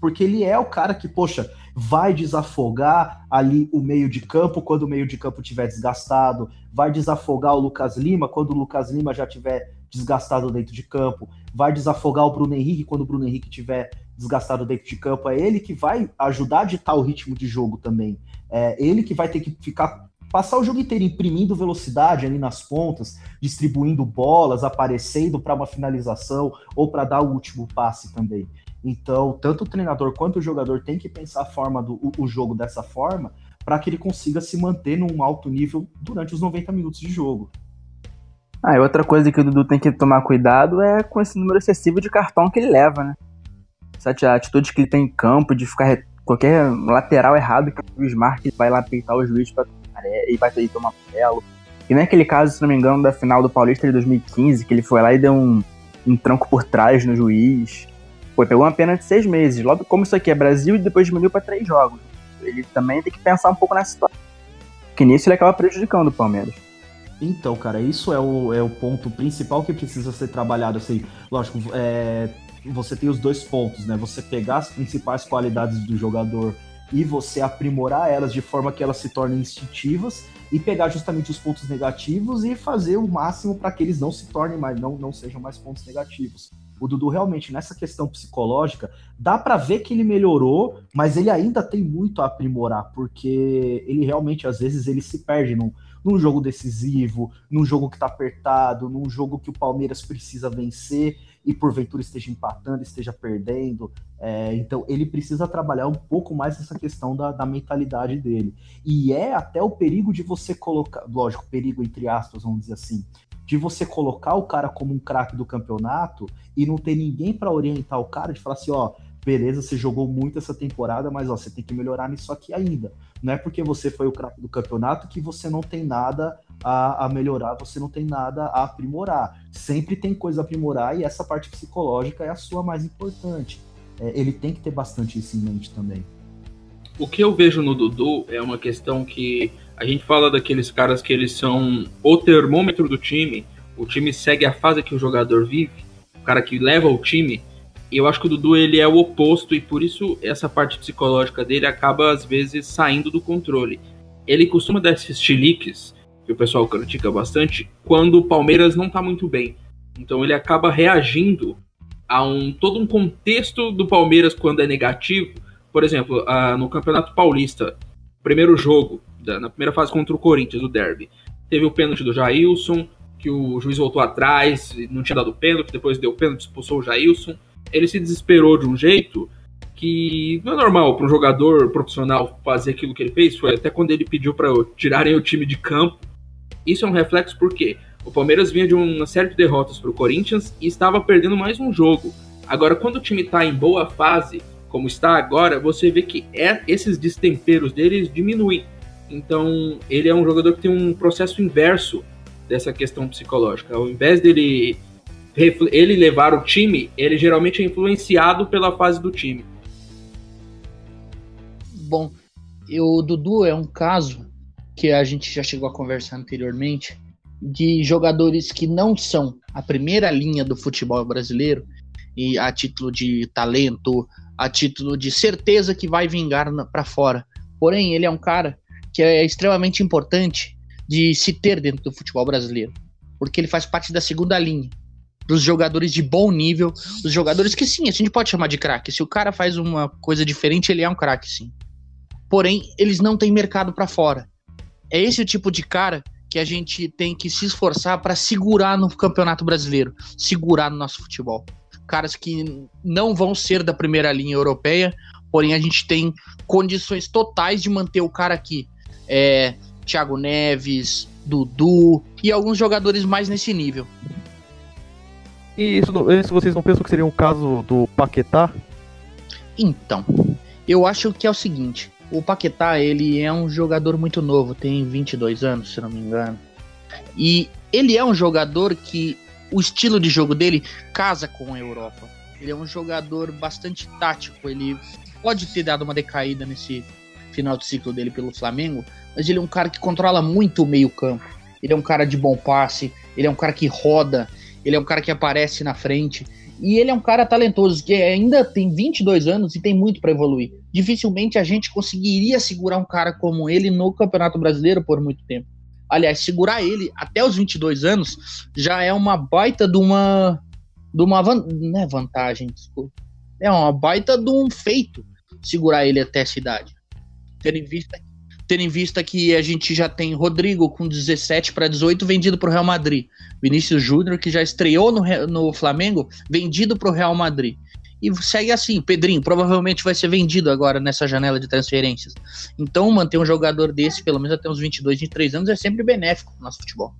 D: porque ele é o cara que, poxa, vai desafogar ali o meio de campo quando o meio de campo tiver desgastado, vai desafogar o Lucas Lima quando o Lucas Lima já tiver desgastado dentro de campo, vai desafogar o Bruno Henrique quando o Bruno Henrique tiver desgastado dentro de campo. É ele que vai ajudar a ditar o ritmo de jogo também. É ele que vai ter que ficar Passar o jogo inteiro imprimindo velocidade ali nas pontas, distribuindo bolas, aparecendo para uma finalização ou para dar o último passe também. Então, tanto o treinador quanto o jogador tem que pensar a forma do o, o jogo dessa forma para que ele consiga se manter num alto nível durante os 90 minutos de jogo.
B: Ah, e outra coisa que o Dudu tem que tomar cuidado é com esse número excessivo de cartão que ele leva, né? Essa atitude que ele tem em campo, de ficar qualquer lateral errado que o Smart vai lá peitar o juiz pra, e vai ter tomar amarelo. E nem aquele caso, se não me engano, da final do Paulista de 2015, que ele foi lá e deu um, um tranco por trás no juiz. Pô, pegou uma pena de seis meses. Logo como isso aqui é Brasil e depois diminuiu para três jogos. Ele também tem que pensar um pouco nessa situação. Porque nisso ele acaba prejudicando o Palmeiras.
D: Então, cara, isso é o, é o ponto principal que precisa ser trabalhado. Assim, lógico, é, você tem os dois pontos, né? Você pegar as principais qualidades do jogador e você aprimorar elas de forma que elas se tornem instintivas e pegar justamente os pontos negativos e fazer o máximo para que eles não se tornem mais, não, não sejam mais pontos negativos. O Dudu realmente nessa questão psicológica dá para ver que ele melhorou, mas ele ainda tem muito a aprimorar, porque ele realmente às vezes ele se perde num, num jogo decisivo, num jogo que tá apertado, num jogo que o Palmeiras precisa vencer e porventura esteja empatando, esteja perdendo. É, então ele precisa trabalhar um pouco mais essa questão da, da, mentalidade dele. E é até o perigo de você colocar, lógico, perigo entre aspas, vamos dizer assim, de você colocar o cara como um craque do campeonato e não ter ninguém para orientar o cara, de falar assim, ó, beleza, você jogou muito essa temporada, mas ó, você tem que melhorar nisso aqui ainda. Não é porque você foi o craque do campeonato que você não tem nada a, a, melhorar, você não tem nada a aprimorar. Sempre tem coisa a aprimorar e essa parte psicológica é a sua mais importante. É, ele tem que ter bastante isso em mente também.
E: O que eu vejo no Dudu é uma questão que a gente fala daqueles caras que eles são o termômetro do time, o time segue a fase que o jogador vive, o cara que leva o time e eu acho que o Dudu ele é o oposto e por isso essa parte psicológica dele acaba às vezes saindo do controle. Ele costuma dar esses chiliques, que o pessoal critica bastante, quando o Palmeiras não tá muito bem. Então ele acaba reagindo a um todo um contexto do Palmeiras quando é negativo. Por exemplo, no Campeonato Paulista, primeiro jogo, na primeira fase contra o Corinthians, o derby, teve o pênalti do Jailson, que o juiz voltou atrás, não tinha dado pênalti, depois deu pênalti, expulsou o Jailson ele se desesperou de um jeito que não é normal para um jogador profissional fazer aquilo que ele fez. Foi até quando ele pediu para tirarem o time de campo. Isso é um reflexo porque o Palmeiras vinha de uma série de derrotas para o Corinthians e estava perdendo mais um jogo. Agora, quando o time está em boa fase, como está agora, você vê que é, esses destemperos deles diminuem. Então, ele é um jogador que tem um processo inverso dessa questão psicológica. Ao invés dele ele levar o time, ele geralmente é influenciado pela fase do time.
C: Bom, o Dudu é um caso que a gente já chegou a conversar anteriormente de jogadores que não são a primeira linha do futebol brasileiro e a título de talento, a título de certeza que vai vingar para fora. Porém, ele é um cara que é extremamente importante de se ter dentro do futebol brasileiro, porque ele faz parte da segunda linha dos jogadores de bom nível, os jogadores que sim, a gente pode chamar de craque. Se o cara faz uma coisa diferente, ele é um craque, sim. Porém, eles não têm mercado para fora. É esse o tipo de cara que a gente tem que se esforçar para segurar no Campeonato Brasileiro, segurar no nosso futebol. Caras que não vão ser da primeira linha europeia, porém a gente tem condições totais de manter o cara aqui. É, Thiago Neves, Dudu e alguns jogadores mais nesse nível.
A: E isso, isso vocês não pensam que seria um caso do Paquetá?
C: Então, eu acho que é o seguinte: o Paquetá ele é um jogador muito novo, tem 22 anos, se não me engano. E ele é um jogador que o estilo de jogo dele casa com a Europa. Ele é um jogador bastante tático, ele pode ter dado uma decaída nesse final de ciclo dele pelo Flamengo, mas ele é um cara que controla muito o meio-campo. Ele é um cara de bom passe, ele é um cara que roda, ele é um cara que aparece na frente. E ele é um cara talentoso, que ainda tem 22 anos e tem muito para evoluir. Dificilmente a gente conseguiria segurar um cara como ele no Campeonato Brasileiro por muito tempo. Aliás, segurar ele até os 22 anos já é uma baita de uma. De uma é vantagem, desculpa. É uma baita de um feito segurar ele até essa idade. Tendo em vista, tendo em vista que a gente já tem Rodrigo com 17 para 18 vendido para o Real Madrid, Vinícius Júnior que já estreou no, no Flamengo vendido para o Real Madrid. E segue assim, Pedrinho provavelmente vai ser vendido agora nessa janela de transferências. Então manter um jogador desse pelo menos até uns 22, 23 anos é sempre benéfico no nosso futebol.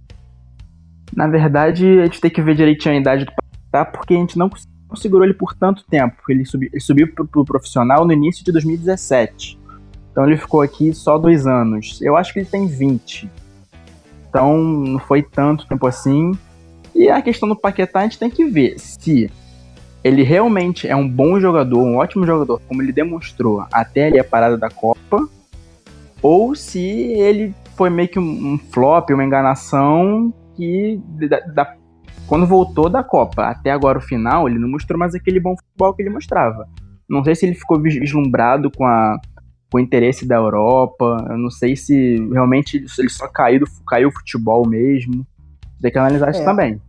B: Na verdade, a gente tem que ver direitinho a idade do Paquetá, porque a gente não segurou ele por tanto tempo. Ele, subi, ele subiu pro, pro profissional no início de 2017. Então ele ficou aqui só dois anos. Eu acho que ele tem 20. Então não foi tanto tempo assim. E a questão do Paquetá a gente tem que ver se ele realmente é um bom jogador, um ótimo jogador, como ele demonstrou até ali a parada da Copa, ou se ele foi meio que um, flop, uma enganação que da, da, quando voltou da Copa até agora o final, ele não mostrou mais aquele bom futebol que ele mostrava. Não sei se ele ficou vislumbrado com a com o interesse da Europa. Eu não sei se realmente ele só caiu, caiu o futebol mesmo. Tem que analisar isso é, também.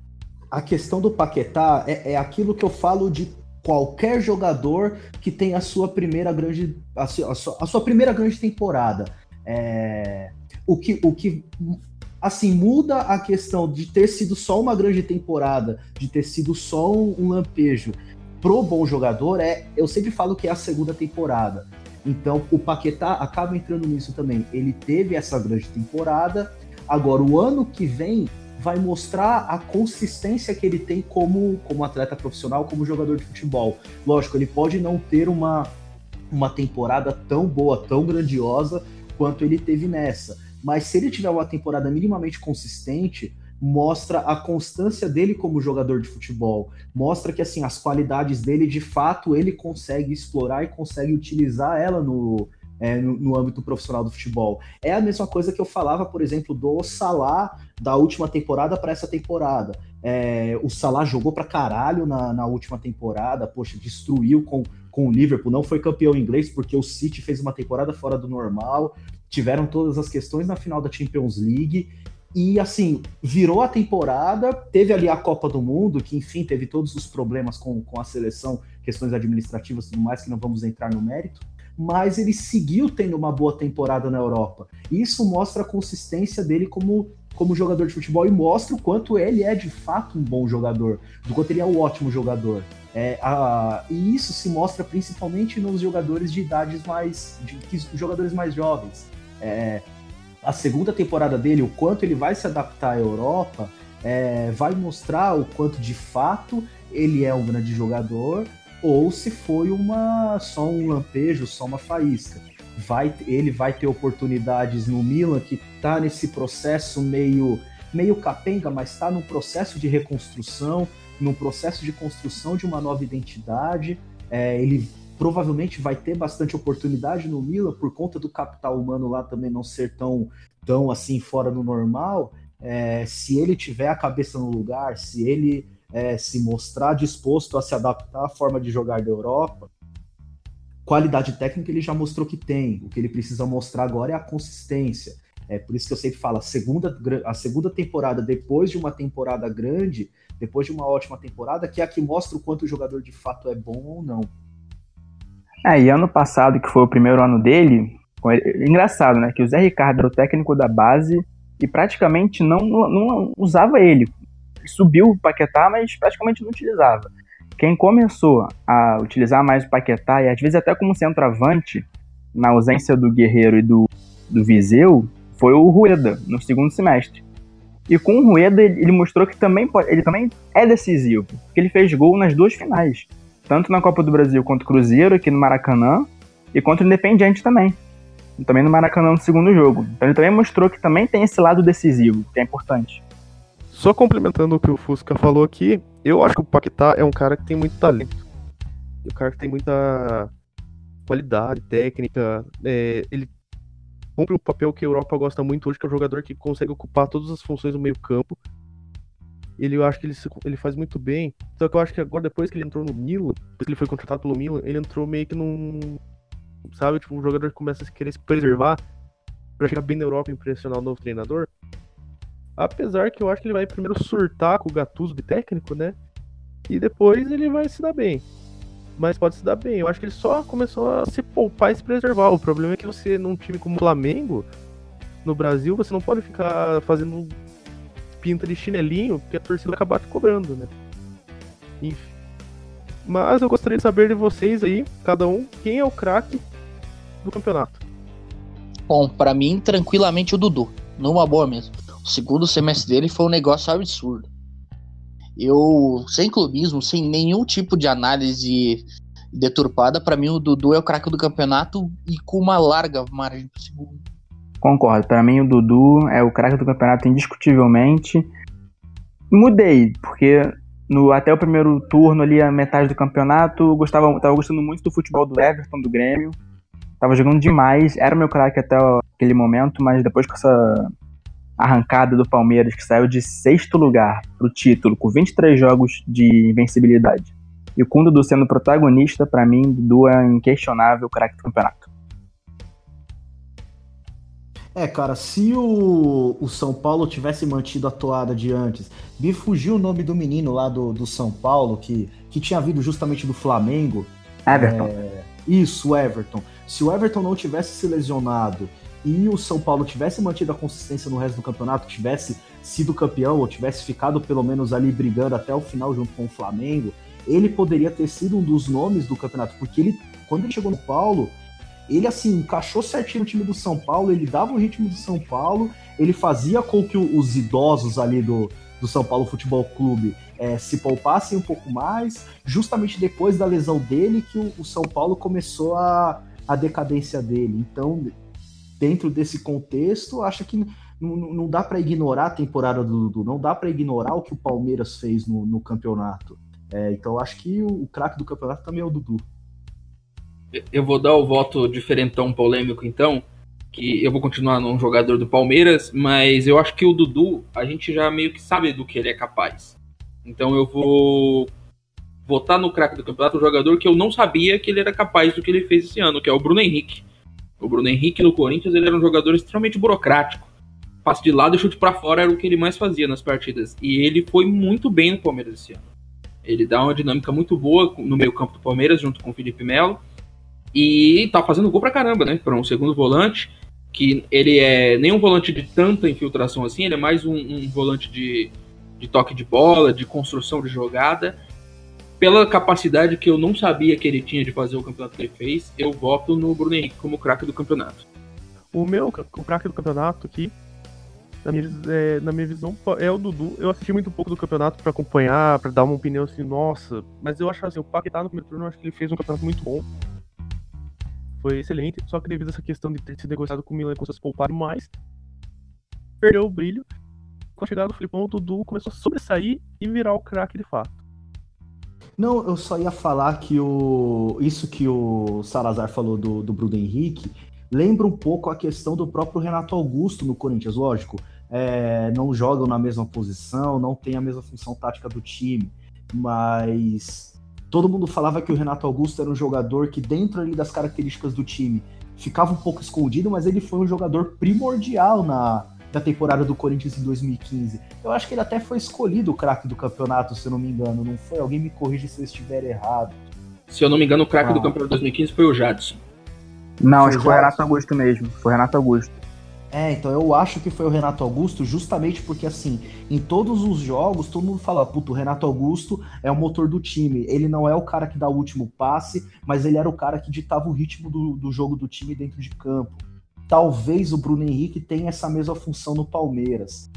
D: A questão do Paquetá é, é aquilo que eu falo de qualquer jogador que tem a sua primeira grande a sua, a sua primeira grande temporada. É, o que o que assim muda a questão de ter sido só uma grande temporada, de ter sido só um, um lampejo pro bom jogador é, eu sempre falo que é a segunda temporada. Então o Paquetá acaba entrando nisso também. Ele teve essa grande temporada. Agora, o ano que vem vai mostrar a consistência que ele tem como, como atleta profissional, como jogador de futebol. Lógico, ele pode não ter uma, uma temporada tão boa, tão grandiosa quanto ele teve nessa. Mas se ele tiver uma temporada minimamente consistente, mostra a constância dele como jogador de futebol, mostra que assim as qualidades dele de fato ele consegue explorar e consegue utilizar ela no, é, no, no, âmbito profissional do futebol. É a mesma coisa que eu falava, por exemplo, do Salah da última temporada para essa temporada. É, o Salah jogou para caralho na, na última temporada, poxa, destruiu com, com o Liverpool, não foi campeão inglês porque o City fez uma temporada fora do normal, tiveram todas as questões na final da Champions League e assim, virou a temporada, teve ali a Copa do Mundo, que enfim teve todos os problemas com, com a seleção, questões administrativas e tudo mais, que não vamos entrar no mérito, mas ele seguiu tendo uma boa temporada na Europa. Isso mostra a consistência dele como, como jogador de futebol e mostra o quanto ele é de fato um bom jogador, do quanto ele é um ótimo jogador. É, a, e isso se mostra principalmente nos jogadores de idades mais. De, de jogadores mais jovens. É, a segunda temporada dele, o quanto ele vai se adaptar à Europa, é, vai mostrar o quanto de fato ele é um grande jogador ou se foi uma só um lampejo, só uma faísca. Vai, ele vai ter oportunidades no Milan que está nesse processo meio meio capenga, mas está num processo de reconstrução, num processo de construção de uma nova identidade. É, ele provavelmente vai ter bastante oportunidade no Milan por conta do capital humano lá também não ser tão, tão assim fora do normal. É, se ele tiver a cabeça no lugar, se ele é, se mostrar disposto a se adaptar à forma de jogar da Europa, qualidade técnica ele já mostrou que tem. O que ele precisa mostrar agora é a consistência. É por isso que eu sempre falo, a segunda, a segunda temporada, depois de uma temporada grande, depois de uma ótima temporada, que é a que mostra o quanto o jogador de fato é bom ou não.
B: É, e ano passado, que foi o primeiro ano dele, engraçado, né? Que o Zé Ricardo era o técnico da base e praticamente não, não usava ele. Subiu o Paquetá, mas praticamente não utilizava. Quem começou a utilizar mais o Paquetá, e às vezes até como centroavante, na ausência do Guerreiro e do, do Viseu, foi o Rueda, no segundo semestre. E com o Rueda, ele mostrou que também pode, ele também é decisivo, porque ele fez gol nas duas finais tanto na Copa do Brasil contra o Cruzeiro, aqui no Maracanã, e contra o Independiente também. Também no Maracanã no segundo jogo. Então ele também mostrou que também tem esse lado decisivo, que é importante.
A: Só complementando o que o Fusca falou aqui, eu acho que o Paquetá é um cara que tem muito talento. Um cara que tem muita qualidade técnica. É, ele cumpre o papel que a Europa gosta muito hoje, que é o jogador que consegue ocupar todas as funções do meio campo ele eu acho que ele, ele faz muito bem. Só que eu acho que agora, depois que ele entrou no Milan, depois que ele foi contratado pelo Milan, ele entrou meio que num. Sabe, tipo, um jogador que começa a querer se preservar pra chegar bem na Europa e impressionar o novo treinador. Apesar que eu acho que ele vai primeiro surtar com o Gattuso de técnico, né? E depois ele vai se dar bem. mas pode se dar bem. Eu acho que ele só começou a se poupar e se preservar. O problema é que você, num time como o Flamengo, no Brasil, você não pode ficar fazendo pinta de chinelinho, porque a torcida acabar te cobrando, né? Enfim. Mas eu gostaria de saber de vocês aí, cada um, quem é o craque do campeonato.
C: Bom, para mim, tranquilamente o Dudu. Numa boa mesmo. O segundo semestre dele foi um negócio absurdo. Eu, sem clubismo, sem nenhum tipo de análise deturpada, para mim o Dudu é o craque do campeonato e com uma larga margem pro segundo.
B: Concordo, para mim o Dudu é o craque do campeonato indiscutivelmente. Mudei, porque no, até o primeiro turno ali, a metade do campeonato, eu gostava, tava gostando muito do futebol do Everton, do Grêmio. Tava jogando demais, era o meu craque até aquele momento, mas depois com essa arrancada do Palmeiras, que saiu de sexto lugar pro título, com 23 jogos de invencibilidade, e com o Dudu sendo protagonista, para mim, Dudu é inquestionável craque do campeonato.
D: É, cara, se o, o São Paulo tivesse mantido a toada de antes, me fugiu o nome do menino lá do, do São Paulo, que, que tinha vindo justamente do Flamengo.
B: Everton.
D: É, isso, o Everton. Se o Everton não tivesse se lesionado e o São Paulo tivesse mantido a consistência no resto do campeonato, tivesse sido campeão ou tivesse ficado pelo menos ali brigando até o final junto com o Flamengo, ele poderia ter sido um dos nomes do campeonato, porque ele, quando ele chegou no Paulo, ele assim encaixou certinho no time do São Paulo, ele dava o ritmo do São Paulo, ele fazia com que os idosos ali do, do São Paulo Futebol Clube é, se poupassem um pouco mais, justamente depois da lesão dele que o, o São Paulo começou a, a decadência dele. Então, dentro desse contexto, acho que não, dá para ignorar a temporada do Dudu, não dá para ignorar o que o Palmeiras fez no, no campeonato. É, então, acho que o, o craque do campeonato também é o Dudu.
E: Eu vou dar o voto diferentão polêmico, então, que eu vou continuar num jogador do Palmeiras, mas eu acho que o Dudu, a gente já meio que sabe do que ele é capaz. Então eu vou votar no craque do campeonato, um jogador que eu não sabia que ele era capaz do que ele fez esse ano, que é o Bruno Henrique. O Bruno Henrique no Corinthians ele era um jogador extremamente burocrático. Passe de lado e chute para fora era o que ele mais fazia nas partidas. E ele foi muito bem no Palmeiras esse ano. Ele dá uma dinâmica muito boa no meio-campo do Palmeiras, junto com o Felipe Melo. E tá fazendo gol pra caramba, né? Para um segundo volante, que ele é nem um volante de tanta infiltração assim, ele é mais um, um volante de, de toque de bola, de construção de jogada. Pela capacidade que eu não sabia que ele tinha de fazer o campeonato que ele fez, eu voto no Bruno Henrique como craque do campeonato.
A: O meu o craque do campeonato aqui, na minha, é, na minha visão, é o Dudu. Eu assisti muito pouco do campeonato para acompanhar, para dar uma opinião assim, nossa. Mas eu acho assim, o Paquetá no primeiro turno, eu acho que ele fez um campeonato muito bom foi excelente, só que devido a essa questão de ter sido negociado com o Milan e com seus pouparam mais, perdeu o brilho. Com a chegada do Filipão, o Dudu começou a sobressair e virar o craque de fato.
D: Não, eu só ia falar que o isso que o Salazar falou do, do Bruno Henrique lembra um pouco a questão do próprio Renato Augusto no Corinthians, lógico. É, não jogam na mesma posição, não tem a mesma função tática do time, mas todo mundo falava que o Renato Augusto era um jogador que, dentro ali das características do time, ficava um pouco escondido, mas ele foi um jogador primordial na, na temporada do Corinthians em 2015. Eu acho que ele até foi escolhido o craque do campeonato, se eu não me engano, não foi? Alguém me corrige se eu estiver errado.
E: Se eu não me engano, o craque ah. do campeonato de 2015 foi o Jadson.
B: Não, foi acho que foi o Renato Augusto mesmo. Foi Renato Augusto.
D: É, então eu acho que foi o Renato Augusto, justamente porque, assim, em todos os jogos, todo mundo fala, puto, o Renato Augusto é o motor do time. Ele não é o cara que dá o último passe, mas ele era o cara que ditava o ritmo do, do jogo do time dentro de campo. Talvez o Bruno Henrique tenha essa mesma função no Palmeiras.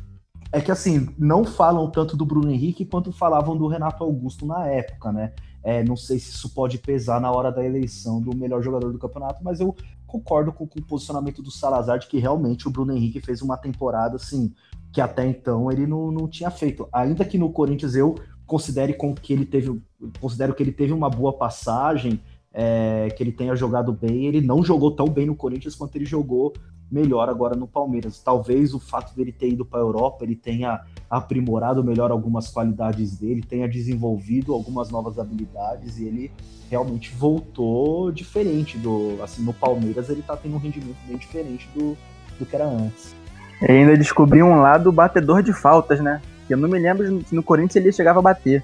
D: É que, assim, não falam tanto do Bruno Henrique quanto falavam do Renato Augusto na época, né? É, não sei se isso pode pesar na hora da eleição do melhor jogador do campeonato, mas eu concordo com, com, o posicionamento do Salazar de que realmente o Bruno Henrique fez uma temporada assim que até então ele não, não tinha feito. Ainda que no Corinthians eu considere com que ele teve, considero que ele teve uma boa passagem, é, que ele tenha jogado bem, ele não jogou tão bem no Corinthians quanto ele jogou melhor agora no Palmeiras. Talvez o fato dele ter ido para a Europa, ele tenha aprimorado melhor algumas qualidades dele, tenha desenvolvido algumas novas habilidades e ele realmente voltou diferente do assim no Palmeiras ele tá tendo um rendimento bem diferente do, do que era antes.
B: E ainda descobriu um lado batedor de faltas, né? Eu não me lembro se no Corinthians ele chegava a bater.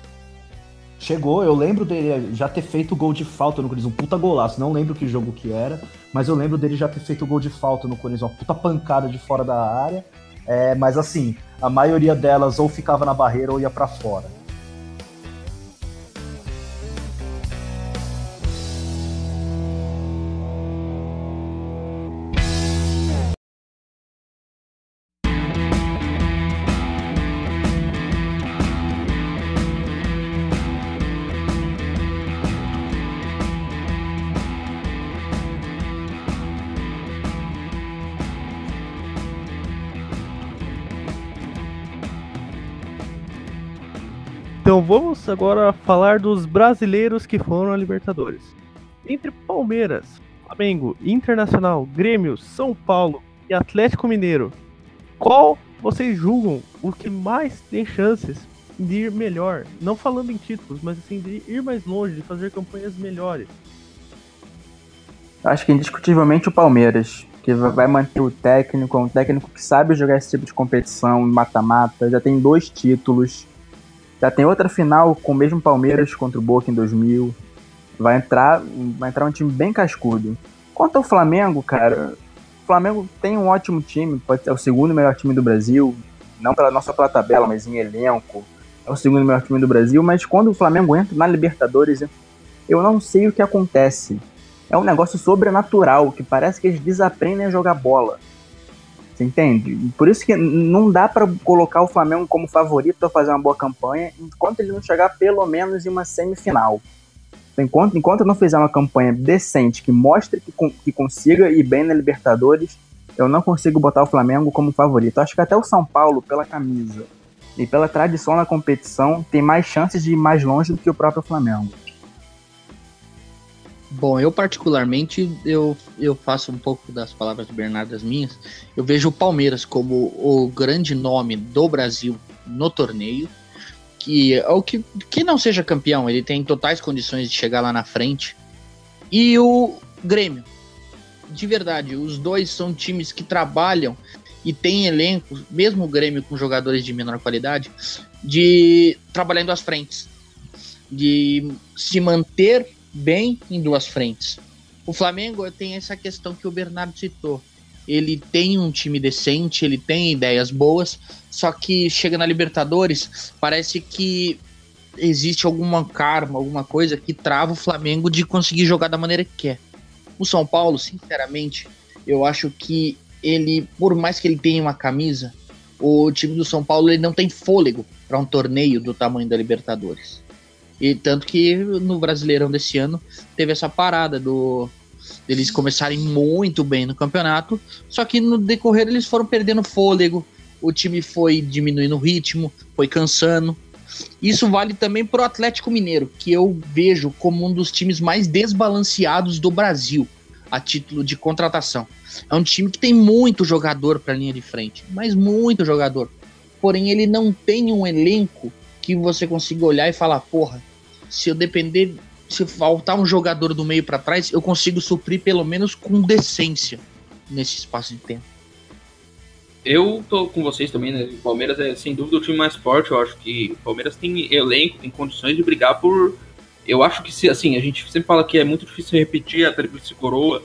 D: Chegou, eu lembro dele já ter feito gol de falta no Corinthians, um puta golaço. Não lembro que jogo que era, mas eu lembro dele já ter feito gol de falta no Corinthians, uma puta pancada de fora da área. É, mas assim, a maioria delas ou ficava na barreira ou ia para fora.
A: Vamos agora falar dos brasileiros que foram a Libertadores. Entre Palmeiras, Flamengo, Internacional, Grêmio, São Paulo e Atlético Mineiro, qual vocês julgam o que mais tem chances de ir melhor? Não falando em títulos, mas assim, de ir mais longe, de fazer campanhas melhores.
B: Acho que indiscutivelmente o Palmeiras, que vai manter o técnico, é um técnico que sabe jogar esse tipo de competição, mata-mata, já tem dois títulos já tem outra final com o mesmo Palmeiras contra o Boca em 2000. Vai entrar, vai entrar um time bem cascudo. Quanto ao Flamengo, cara, o Flamengo tem um ótimo time, pode ser o segundo melhor time do Brasil, não pela nossa pela tabela, mas em elenco. É o segundo melhor time do Brasil, mas quando o Flamengo entra na Libertadores, eu não sei o que acontece. É um negócio sobrenatural, que parece que eles desaprendem a jogar bola. Você entende? Por isso que não dá para colocar o Flamengo como favorito a fazer uma boa campanha enquanto ele não chegar pelo menos em uma semifinal. Enquanto, enquanto não fizer uma campanha decente que mostre que, que consiga ir bem na Libertadores, eu não consigo botar o Flamengo como favorito. Acho que até o São Paulo, pela camisa e pela tradição na competição, tem mais chances de ir mais longe do que o próprio Flamengo.
C: Bom, eu particularmente, eu, eu faço um pouco das palavras do Bernardo das minhas. Eu vejo o Palmeiras como o grande nome do Brasil no torneio. Que, é o que, que não seja campeão, ele tem totais condições de chegar lá na frente. E o Grêmio. De verdade, os dois são times que trabalham e têm elenco, mesmo o Grêmio com jogadores de menor qualidade, de trabalhar em duas frentes. De se manter bem em duas frentes. O Flamengo tem essa questão que o Bernardo citou. Ele tem um time decente, ele tem ideias boas, só que chega na Libertadores, parece que existe alguma karma, alguma coisa que trava o Flamengo de conseguir jogar da maneira que quer. O São Paulo, sinceramente, eu acho que ele, por mais que ele tenha uma camisa, o time do São Paulo ele não tem fôlego para um torneio do tamanho da Libertadores. E tanto que no Brasileirão desse ano teve essa parada do eles começarem muito bem no campeonato, só que no decorrer eles foram perdendo fôlego, o time foi diminuindo o ritmo, foi cansando. Isso vale também para o Atlético Mineiro, que eu vejo como um dos times mais desbalanceados do Brasil a título de contratação. É um time que tem muito jogador para a linha de frente, mas muito jogador. Porém, ele não tem um elenco que você consiga olhar e falar: porra, se eu depender, se faltar um jogador do meio para trás, eu consigo suprir pelo menos com decência nesse espaço de tempo.
E: Eu tô com vocês também, né? O Palmeiras é sem dúvida o time mais forte. Eu acho que o Palmeiras tem elenco, tem condições de brigar por. Eu acho que se assim, a gente sempre fala que é muito difícil repetir a tríplice coroa,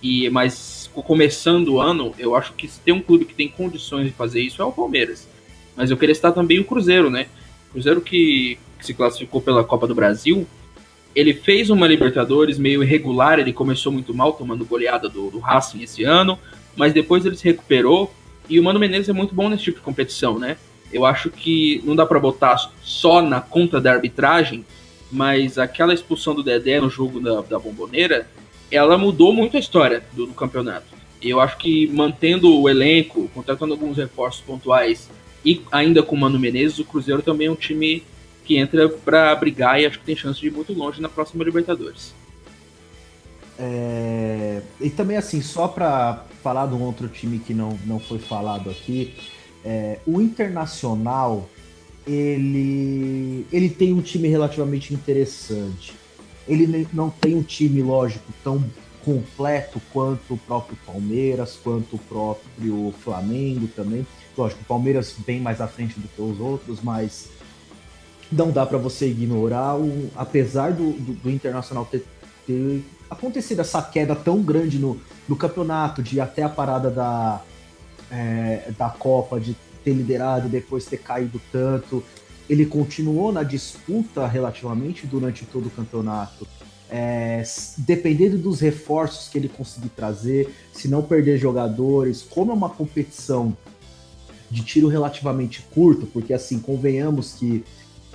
E: e mas começando o ano, eu acho que se tem um clube que tem condições de fazer isso é o Palmeiras. Mas eu queria citar também o Cruzeiro, né? Cruzeiro que se classificou pela Copa do Brasil, ele fez uma Libertadores meio irregular, ele começou muito mal, tomando goleada do, do Racing esse ano, mas depois ele se recuperou, e o Mano Menezes é muito bom nesse tipo de competição, né? Eu acho que não dá para botar só na conta da arbitragem, mas aquela expulsão do Dedé no jogo da, da Bomboneira, ela mudou muito a história do, do campeonato. Eu acho que mantendo o elenco, contratando alguns reforços pontuais e ainda com o Mano Menezes, o Cruzeiro também é um time que entra para brigar e acho que tem chance de ir muito longe na próxima Libertadores.
D: É... E também, assim, só para falar de um outro time que não, não foi falado aqui, é... o Internacional ele, ele tem um time relativamente interessante. Ele não tem um time, lógico, tão completo quanto o próprio Palmeiras, quanto o próprio Flamengo também. Lógico, o Palmeiras bem mais à frente do que os outros, mas não dá para você ignorar, o, apesar do, do, do Internacional ter, ter, acontecido essa queda tão grande no, no campeonato, de até a parada da, é, da Copa, de ter liderado depois ter caído tanto, ele continuou na disputa relativamente durante todo o campeonato. É, dependendo dos reforços que ele conseguir trazer, se não perder jogadores, como é uma competição de tiro relativamente curto, porque assim, convenhamos que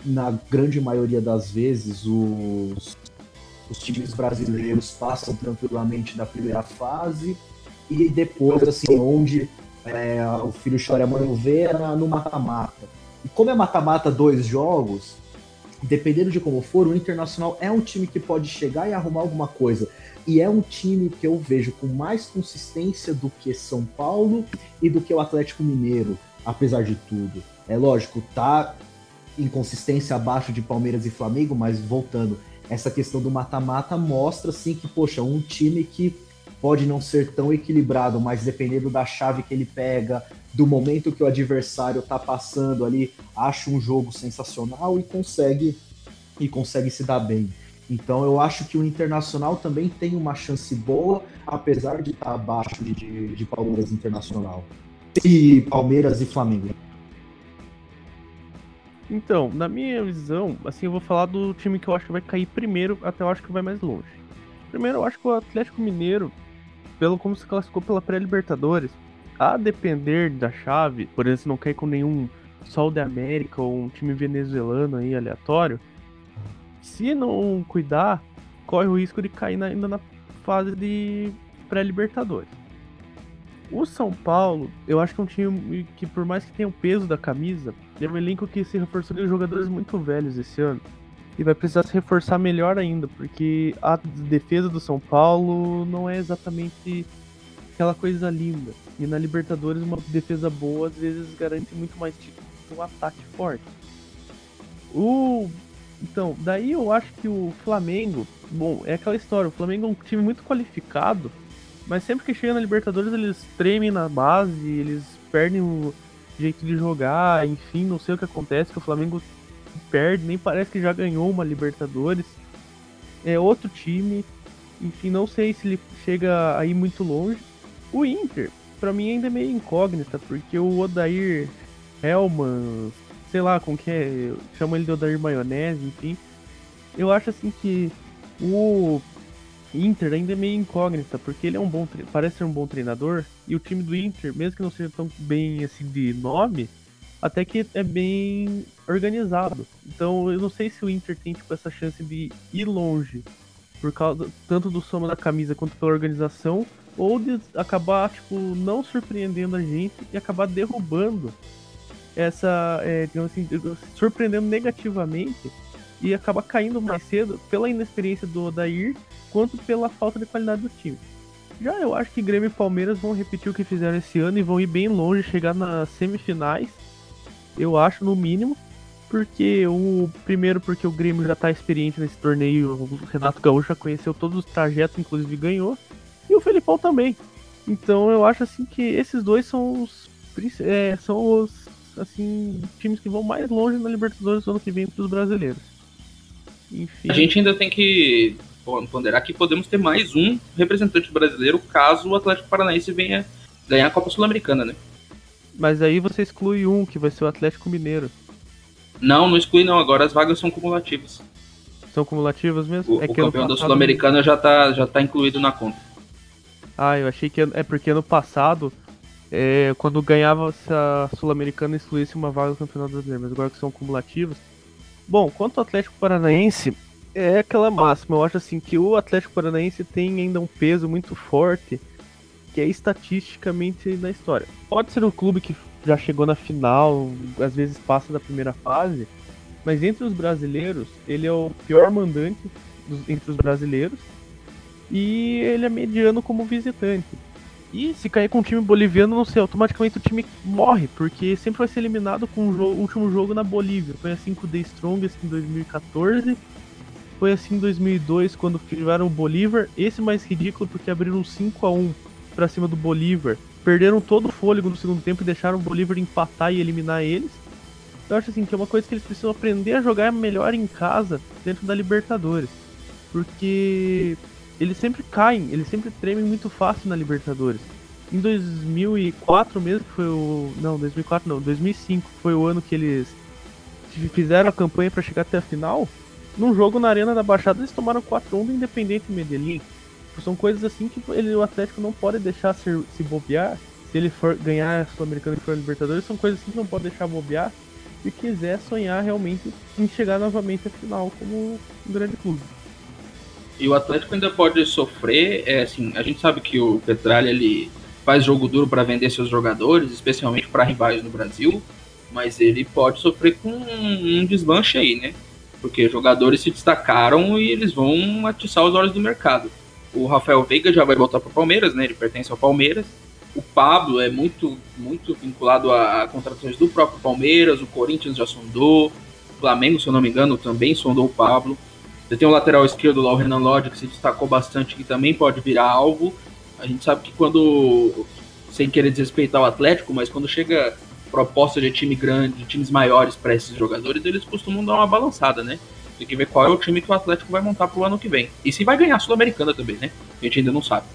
D: na grande maioria das vezes os, os times brasileiros passam tranquilamente da primeira fase e depois, assim, onde é, o filho chora a mãe vê é no mata-mata. E como é mata-mata dois jogos, dependendo de como for, o Internacional é um time que pode chegar e arrumar alguma coisa. E é um time que eu vejo com mais consistência do que São Paulo e do que o Atlético Mineiro, apesar de tudo. É lógico, tá em consistência abaixo de Palmeiras e Flamengo, mas voltando, essa questão do mata-mata mostra assim que, poxa, um time que pode não ser tão equilibrado, mas dependendo da chave que ele pega, do momento que o adversário está passando ali, acha um jogo sensacional e consegue e consegue se dar bem. Então eu acho que o Internacional também tem uma chance boa, apesar de estar tá abaixo de, de, de Palmeiras Internacional. E Palmeiras e Flamengo.
A: Então, na minha visão, assim, eu vou falar do time que eu acho que vai cair primeiro, até eu acho que vai mais longe. Primeiro, eu acho que o Atlético Mineiro, pelo como se classificou pela pré-Libertadores, a depender da chave, por exemplo, se não cair com nenhum Sol da América ou um time venezuelano aí aleatório, se não cuidar, corre o risco de cair ainda na fase de pré-Libertadores. O São Paulo, eu acho que é um time que, por mais que tenha o peso da camisa, é um elenco que se reforçou de jogadores muito velhos esse ano. E vai precisar se reforçar melhor ainda, porque a defesa do São Paulo não é exatamente aquela coisa linda. E na Libertadores, uma defesa boa às vezes garante muito mais títulos que um ataque forte. O então, daí eu acho que o Flamengo, bom, é aquela história, o Flamengo é um time muito qualificado, mas sempre que chega na Libertadores eles tremem na base, eles perdem o jeito de jogar, enfim, não sei o que acontece, que o Flamengo perde, nem parece que já ganhou uma Libertadores. É outro time, enfim, não sei se ele chega aí muito longe. O Inter, para mim ainda é meio incógnita, porque o Odair Helman, sei lá com que é, chama ele de Odair Maionese, enfim. Eu acho assim que o Inter ainda é meio incógnita, porque ele é um bom parece ser um bom treinador, e o time do Inter, mesmo que não seja tão bem assim de nome, até que é bem organizado. Então eu não sei se o Inter tem tipo, essa chance de ir longe, por causa tanto do soma da camisa quanto pela organização, ou de acabar tipo não surpreendendo a gente e acabar derrubando essa, é, digamos assim, surpreendendo negativamente e acabar caindo mais cedo pela inexperiência do Odair quanto pela falta de qualidade do time. Já eu acho que Grêmio e Palmeiras vão repetir o que fizeram esse ano e vão ir bem longe, chegar nas semifinais. Eu acho, no mínimo. Porque o primeiro, porque o Grêmio já está experiente nesse torneio, o Renato Gaúcho já conheceu todos os trajetos, inclusive ganhou. E o Felipão também. Então eu acho assim que esses dois são os é, são os assim times que vão mais longe na Libertadores do ano que vem para os brasileiros.
E: Enfim. A gente ainda tem que ponderar que podemos ter mais um representante brasileiro caso o Atlético Paranaense venha ganhar a Copa Sul-Americana, né?
A: Mas aí você exclui um, que vai ser o Atlético Mineiro.
E: Não, não exclui não, agora as vagas são cumulativas.
A: São cumulativas mesmo?
E: O, é o campeão da Sul-Americana já tá, já tá incluído na conta.
A: Ah, eu achei que é porque ano passado, é, quando ganhava a Sul-Americana, excluísse uma vaga do Campeonato Brasileiro, mas agora que são cumulativos, Bom, quanto ao Atlético Paranaense, é aquela máxima. Eu acho assim que o Atlético Paranaense tem ainda um peso muito forte, que é estatisticamente na história. Pode ser um clube que já chegou na final, às vezes passa da primeira fase, mas entre os brasileiros, ele é o pior mandante dos, entre os brasileiros e ele é mediano como visitante. E se cair com um time boliviano, não sei, automaticamente o time morre, porque sempre vai ser eliminado com o jogo, último jogo na Bolívia. Foi assim com o The Strongest em 2014, foi assim em 2002 quando tiveram o Bolívar. Esse mais ridículo porque abriram 5 a 1 para cima do Bolívar. Perderam todo o fôlego no segundo tempo e deixaram o Bolívar empatar e eliminar eles. eu acho assim que é uma coisa que eles precisam aprender a jogar melhor em casa dentro da Libertadores. Porque eles sempre caem, eles sempre tremem muito fácil na Libertadores. Em 2004 mesmo, que foi o. Não, 2004 não, 2005 foi o ano que eles fizeram a campanha para chegar até a final. Num jogo na Arena da Baixada, eles tomaram 4-1 do Independente Medellín. São coisas assim que ele, o Atlético não pode deixar se, se bobear. Se ele for ganhar a Sul-Americana e for a Libertadores, são coisas assim que não pode deixar bobear se quiser sonhar realmente em chegar novamente à final como um grande clube.
E: E o Atlético ainda pode sofrer, é assim, a gente sabe que o Petralha ele faz jogo duro para vender seus jogadores, especialmente para rivais no Brasil, mas ele pode sofrer com um desmanche aí, né? Porque jogadores se destacaram e eles vão atiçar os olhos do mercado. O Rafael Veiga já vai voltar para o Palmeiras, né? Ele pertence ao Palmeiras. O Pablo é muito, muito vinculado a contratações do próprio Palmeiras. O Corinthians já sondou. O Flamengo, se eu não me engano, também sondou o Pablo. Você tem o lateral esquerdo lá, o Renan Lodge, que se destacou bastante, que também pode virar alvo. A gente sabe que quando, sem querer desrespeitar o Atlético, mas quando chega proposta de time grande, de times maiores para esses jogadores, eles costumam dar uma balançada, né? Tem que ver qual é o time que o Atlético vai montar pro ano que vem. E se vai ganhar a Sul-Americana também, né? A gente ainda não sabe.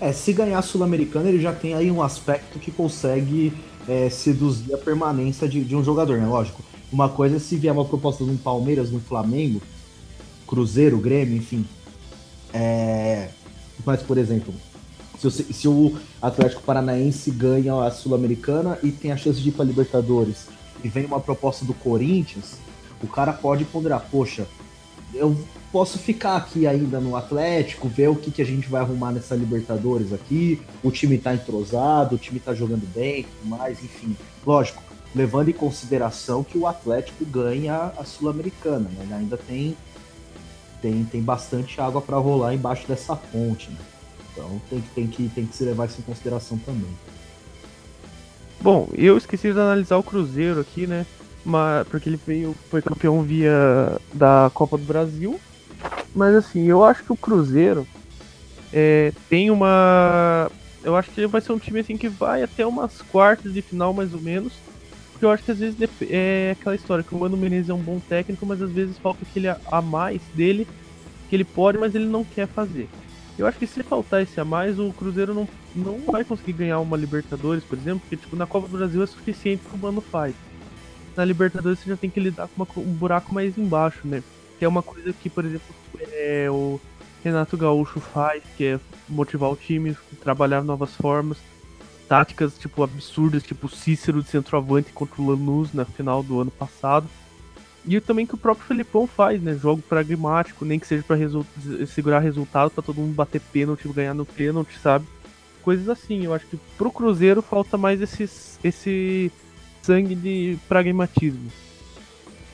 D: É, se ganhar a Sul-Americana, ele já tem aí um aspecto que consegue é, seduzir a permanência de, de, um jogador, né? Lógico. Uma coisa é se vier uma proposta de um Palmeiras, de um Flamengo, Cruzeiro, Grêmio, enfim. É... Mas, por exemplo, se, se o Atlético Paranaense ganha a Sul-Americana e tem a chance de ir para Libertadores e vem uma proposta do Corinthians, o cara pode ponderar, poxa, eu posso ficar aqui ainda no Atlético, ver o que, que a gente vai arrumar nessa Libertadores aqui, o time tá entrosado, o time tá jogando bem, tudo mais, enfim. Lógico, levando em consideração que o Atlético ganha a Sul-Americana, né? Ainda tem, tem, tem bastante água para rolar embaixo dessa ponte, né? Então tem, tem, que, tem que se levar isso em consideração também.
A: Bom, eu esqueci de analisar o Cruzeiro aqui, né? Mas, porque ele veio, foi campeão via da Copa do Brasil. Mas assim, eu acho que o Cruzeiro é, tem uma. Eu acho que vai ser um time assim que vai até umas quartas de final, mais ou menos. Porque eu acho que às vezes é aquela história que o Mano Menezes é um bom técnico, mas às vezes falta aquele a mais dele que ele pode, mas ele não quer fazer. Eu acho que se faltar esse a mais, o Cruzeiro não, não vai conseguir ganhar uma Libertadores, por exemplo, porque tipo, na Copa do Brasil é suficiente que o Mano faz. Na Libertadores você já tem que lidar com uma, um buraco mais embaixo, né? Que é uma coisa que, por exemplo, é, o Renato Gaúcho faz, que é motivar o time, trabalhar novas formas, táticas tipo absurdas, tipo Cícero de centroavante contra o Lanús na final do ano passado. E também que o próprio Felipão faz, né? Jogo pragmático, nem que seja para segurar resultado, para todo mundo bater pênalti, ganhar no pênalti, sabe? Coisas assim. Eu acho que pro Cruzeiro falta mais esse, esse sangue de pragmatismo.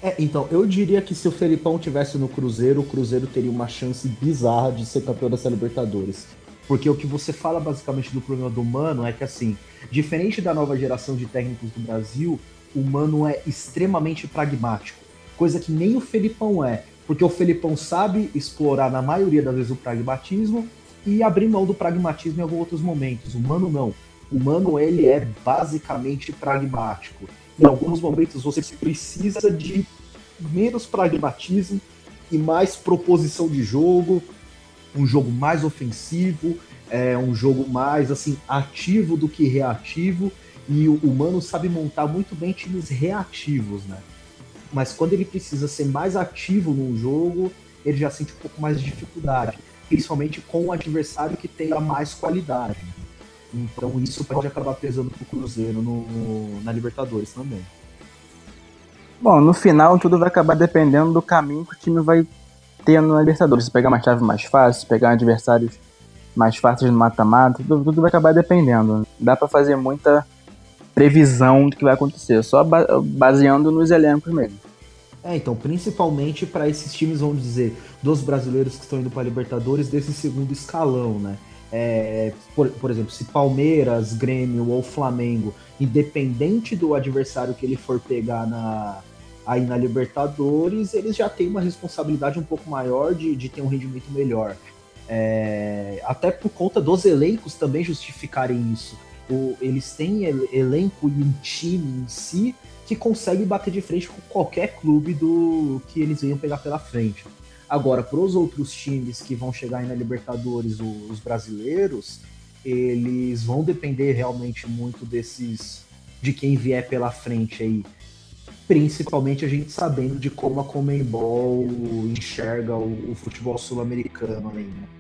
D: É, então, eu diria que se o Felipão tivesse no Cruzeiro, o Cruzeiro teria uma chance bizarra de ser campeão dessa Libertadores. Porque o que você fala basicamente do problema do Mano é que, assim, diferente da nova geração de técnicos do Brasil, o Mano é extremamente pragmático coisa que nem o Felipão é, porque o Felipão sabe explorar na maioria das vezes o pragmatismo e abrir mão do pragmatismo em alguns outros momentos. O Mano não. O Mano ele é basicamente pragmático. Em alguns momentos você precisa de menos pragmatismo e mais proposição de jogo, um jogo mais ofensivo, é um jogo mais assim ativo do que reativo. E o Mano sabe montar muito bem times reativos, né? mas quando ele precisa ser mais ativo num jogo, ele já sente um pouco mais de dificuldade, principalmente com o adversário que tenha mais qualidade. Então isso pode acabar pesando pro Cruzeiro no, na Libertadores também.
B: Bom, no final tudo vai acabar dependendo do caminho que o time vai ter na Libertadores. Se pegar uma chave mais fácil, se pegar adversários mais fáceis no mata-mata, tudo, tudo, vai acabar dependendo. Dá para fazer muita previsão do que vai acontecer, só baseando nos elencos mesmo.
D: É, então, principalmente para esses times, vamos dizer, dos brasileiros que estão indo para Libertadores desse segundo escalão, né? É, por, por, exemplo, se Palmeiras, Grêmio ou Flamengo, independente do adversário que ele for pegar na, aí na Libertadores, eles já têm uma responsabilidade um pouco maior de, de ter um rendimento melhor. É, até por conta dos elencos também justificarem isso. O, eles têm elenco e um time em si que consegue bater de frente com qualquer clube do que eles venham pegar pela frente. Agora, para os outros times que vão chegar aí na Libertadores, os brasileiros, eles vão depender realmente muito desses de quem vier pela frente aí. Principalmente a gente sabendo de como a Comembol enxerga o, o futebol sul-americano ainda.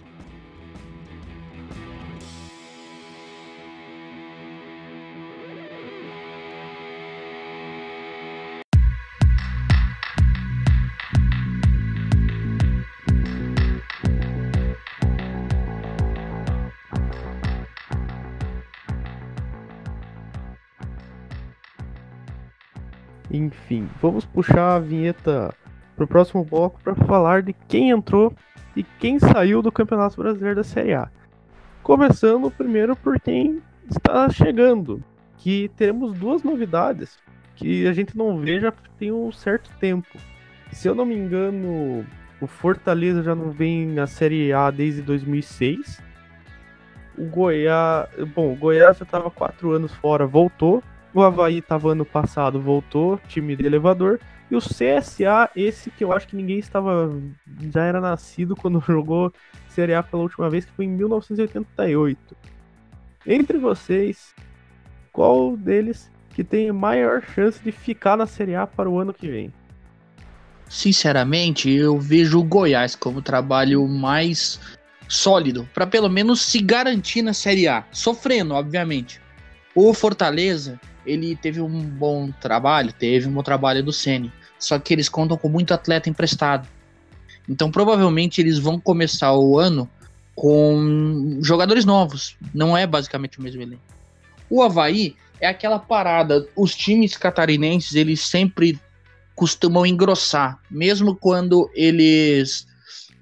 A: Enfim, vamos puxar a vinheta para o próximo bloco para falar de quem entrou e quem saiu do Campeonato Brasileiro da Série A. Começando primeiro por quem está chegando, que teremos duas novidades que a gente não vê já tem um certo tempo. Se eu não me engano, o Fortaleza já não vem na Série A desde 2006. O Goiás, bom, o Goiás já estava quatro anos fora, voltou o Havaí estava ano passado, voltou, time de elevador. E o CSA, esse que eu acho que ninguém estava. Já era nascido <laughs> quando jogou Série A pela última vez, que foi em 1988. Entre vocês, qual deles que tem maior chance de ficar na Série A para o ano que vem?
C: Sinceramente, eu vejo o Goiás como o trabalho mais sólido, para pelo menos se garantir na Série A, sofrendo, obviamente. O Fortaleza, ele teve um bom trabalho, teve um bom trabalho do Ceni. Só que eles contam com muito atleta emprestado. Então provavelmente eles vão começar o ano com jogadores novos. Não é basicamente o mesmo elenco. O Havaí é aquela parada. Os times catarinenses eles sempre costumam engrossar, mesmo quando eles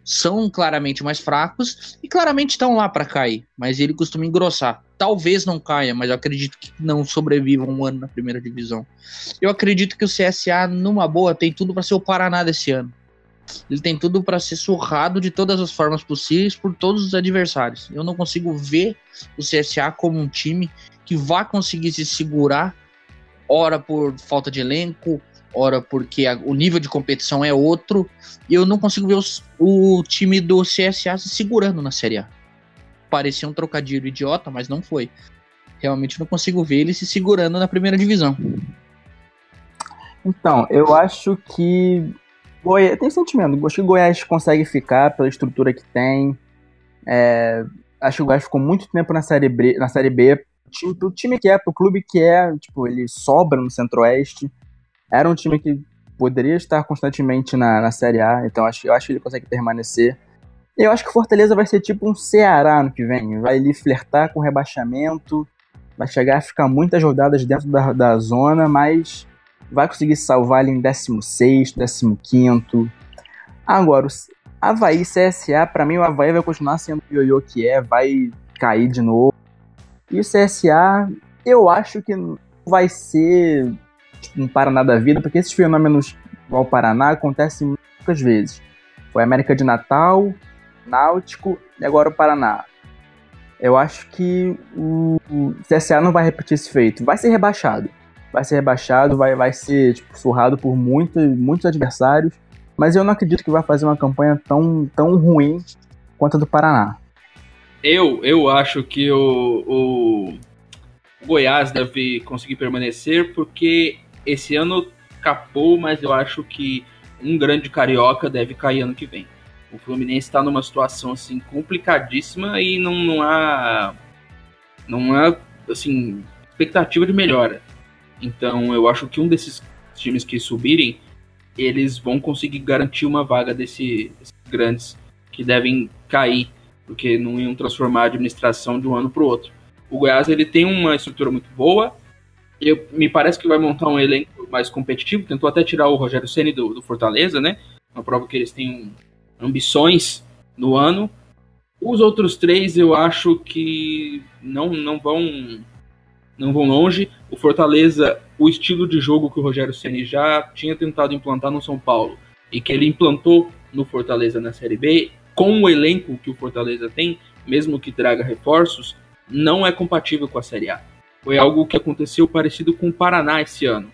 C: são claramente mais fracos e claramente estão lá para cair, mas ele costuma engrossar. Talvez não caia, mas eu acredito que não sobreviva um ano na primeira divisão. Eu acredito que o CSA, numa boa, tem tudo para ser o Paraná desse ano. Ele tem tudo para ser surrado de todas as formas possíveis por todos os adversários. Eu não consigo ver o CSA como um time que vá conseguir se segurar, ora por falta de elenco, ora porque a, o nível de competição é outro, e eu não consigo ver os, o time do CSA se segurando na Série A. Parecia um trocadilho idiota, mas não foi. Realmente não consigo ver ele se segurando na primeira divisão.
B: Então, eu acho que. Goiás, tem sentimento, acho que o Goiás consegue ficar pela estrutura que tem. É, acho que o Goiás ficou muito tempo na Série B, na série B o time que é, pro clube que é, tipo, ele sobra no Centro-Oeste. Era um time que poderia estar constantemente na, na Série A, então acho, eu acho que ele consegue permanecer. Eu acho que o Fortaleza vai ser tipo um Ceará no que vem. Vai ali flertar com rebaixamento, vai chegar a ficar muitas rodadas dentro da, da zona, mas vai conseguir salvar ali em 16, 15. Agora, o Havaí CSA, para mim o Havaí vai continuar sendo o ioiô que é, vai cair de novo. E o CSA, eu acho que vai ser um Paraná da vida, porque esses fenômenos ao Paraná acontecem muitas vezes. Foi América de Natal, Náutico e agora o Paraná. Eu acho que o CSA não vai repetir esse feito. Vai ser rebaixado. Vai ser rebaixado, vai, vai ser tipo, surrado por muito, muitos adversários. Mas eu não acredito que vai fazer uma campanha tão, tão ruim quanto a do Paraná.
E: Eu, eu acho que o, o Goiás deve conseguir permanecer porque esse ano capou, mas eu acho que um grande carioca deve cair ano que vem. O Fluminense está numa situação assim complicadíssima e não, não há não há assim expectativa de melhora. Então eu acho que um desses times que subirem eles vão conseguir garantir uma vaga desse, desses grandes que devem cair porque não iam transformar a administração de um ano para o outro. O Goiás ele tem uma estrutura muito boa, eu, me parece que vai montar um elenco mais competitivo. Tentou até tirar o Rogério Ceni do, do, Fortaleza, né? Uma prova que eles têm ambições no ano. Os outros três eu acho que não, não vão não vão longe. O Fortaleza, o estilo de jogo que o Rogério Ceni já tinha tentado implantar no São Paulo e que ele implantou no Fortaleza na Série B, com o elenco que o Fortaleza tem, mesmo que traga reforços, não é compatível com a Série A. foi algo que aconteceu parecido com o Paraná esse ano.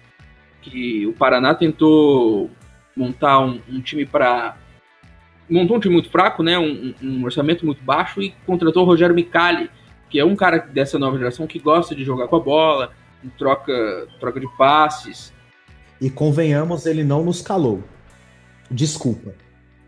E: Que o Paraná tentou montar um, um time para. Montou um time muito fraco, né? Um, um, orçamento muito baixo e contratou o Rogério Micali, que é um cara dessa nova geração que gosta de jogar com a bola, troca, troca de passes.
D: E convenhamos, ele não nos calou. Desculpa.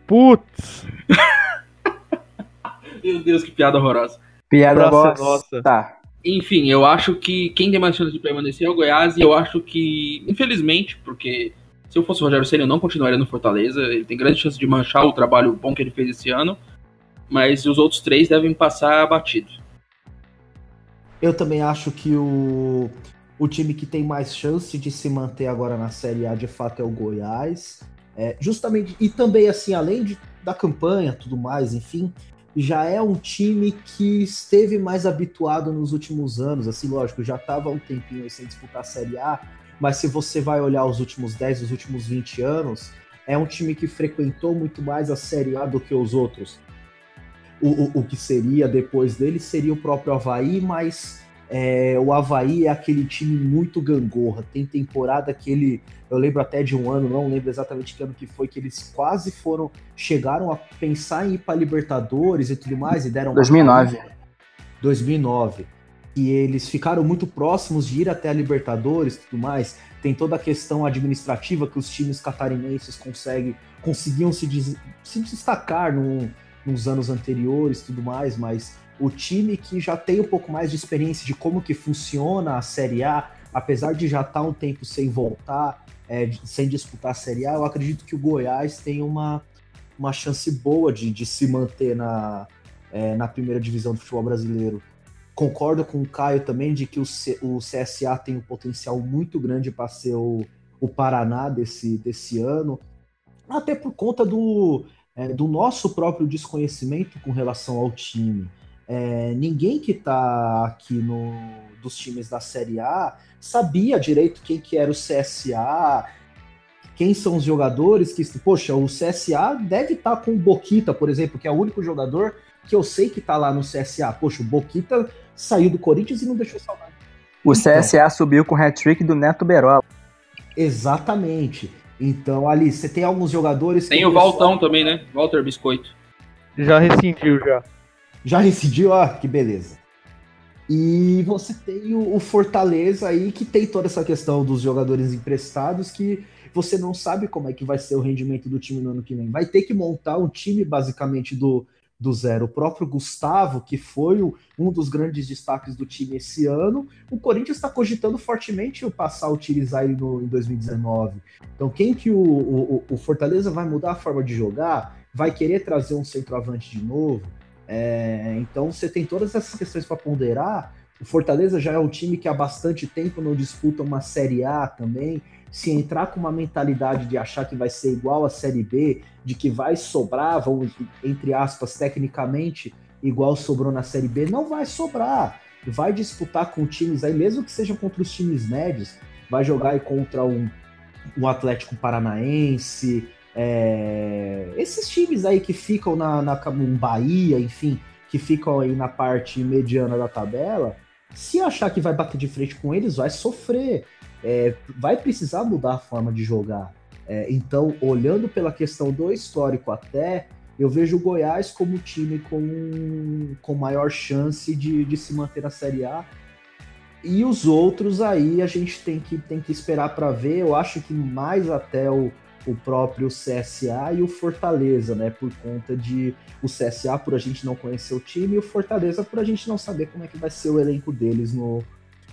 A: Putz! <laughs>
E: Meu Deus, que piada horrorosa.
B: Piada bosta. Tá.
E: Enfim, eu acho que quem tem mais chance de permanecer é o Goiás, e eu acho que, infelizmente, porque se eu fosse o Rogério Senna, eu não continuaria no Fortaleza. Ele tem grande chance de manchar o trabalho bom que ele fez esse ano, mas os outros três devem passar batido.
D: Eu também acho que o, o time que tem mais chance de se manter agora na Série A de fato é o Goiás. É, justamente, e também assim, além de, da campanha tudo mais, enfim, já é um time que esteve mais habituado nos últimos anos, assim, lógico, já estava um tempinho sem disputar a Série A, mas se você vai olhar os últimos 10, os últimos 20 anos, é um time que frequentou muito mais a Série A do que os outros. O, o, o que seria depois dele seria o próprio Havaí, mas é, o Havaí é aquele time muito gangorra. Tem temporada que ele. Eu lembro até de um ano, não lembro exatamente que ano que foi, que eles quase foram. Chegaram a pensar em ir para Libertadores e tudo mais, e deram.
B: 2009.
D: 2009. E eles ficaram muito próximos de ir até a Libertadores e tudo mais. Tem toda a questão administrativa que os times catarinenses conseguem, conseguiam se, des, se destacar nos anos anteriores e tudo mais, mas o time que já tem um pouco mais de experiência de como que funciona a Série A, apesar de já estar tá um tempo sem voltar, é, sem disputar a Série A, eu acredito que o Goiás tem uma, uma chance boa de, de se manter na, é, na primeira divisão do futebol brasileiro. Concordo com o Caio também de que o, C, o CSA tem um potencial muito grande para ser o, o Paraná desse, desse ano, até por conta do, é, do nosso próprio desconhecimento com relação ao time. É, ninguém que está aqui no, dos times da Série A sabia direito quem que era o CSA, quem são os jogadores que. Poxa, o CSA deve estar tá com o Boquita, por exemplo, que é o único jogador que eu sei que está lá no CSA. Poxa, o Boquita saiu do Corinthians e não deixou saudade.
B: O então, CSA subiu com o hat-trick do Neto Berola.
D: Exatamente. Então, ali, você tem alguns jogadores.
E: Tem o pessoal... Valtão também, né? Walter Biscoito.
A: Já rescindiu, já.
D: Já decidiu, ó, que beleza. E você tem o, Fortaleza aí que tem toda essa questão dos jogadores emprestados que você não sabe como é que vai ser o rendimento do time no ano que vem. Vai ter que montar um time basicamente do, do zero. O próprio Gustavo, que foi o, um dos grandes destaques do time esse ano, o Corinthians está cogitando fortemente o passar a utilizar ele no, em 2019. Então, quem que o, o, o Fortaleza vai mudar a forma de jogar? Vai querer trazer um centroavante de novo? É, então você tem todas essas questões para ponderar. O Fortaleza já é um time que há bastante tempo não disputa uma Série A também. Se entrar com uma mentalidade de achar que vai ser igual à Série B, de que vai sobrar, vamos, entre aspas, tecnicamente, igual sobrou na Série B, não vai sobrar. Vai disputar com times aí, mesmo que seja contra os times médios, vai jogar aí contra um, um Atlético Paranaense, é, esses times aí que ficam na, na Bahia, enfim, que ficam aí na parte mediana da tabela, se achar que vai bater de frente com eles, vai sofrer. É, vai precisar mudar a forma de jogar. É, então, olhando pela questão do histórico até, eu vejo o Goiás como time com, com maior chance de, de se manter na Série A. E os outros aí a gente tem que, tem que esperar para ver. Eu acho que mais até o, o próprio CSA e o Fortaleza, né? Por conta de o CSA por a gente não conhecer o time e o Fortaleza por a gente não saber como é que vai ser o elenco deles no,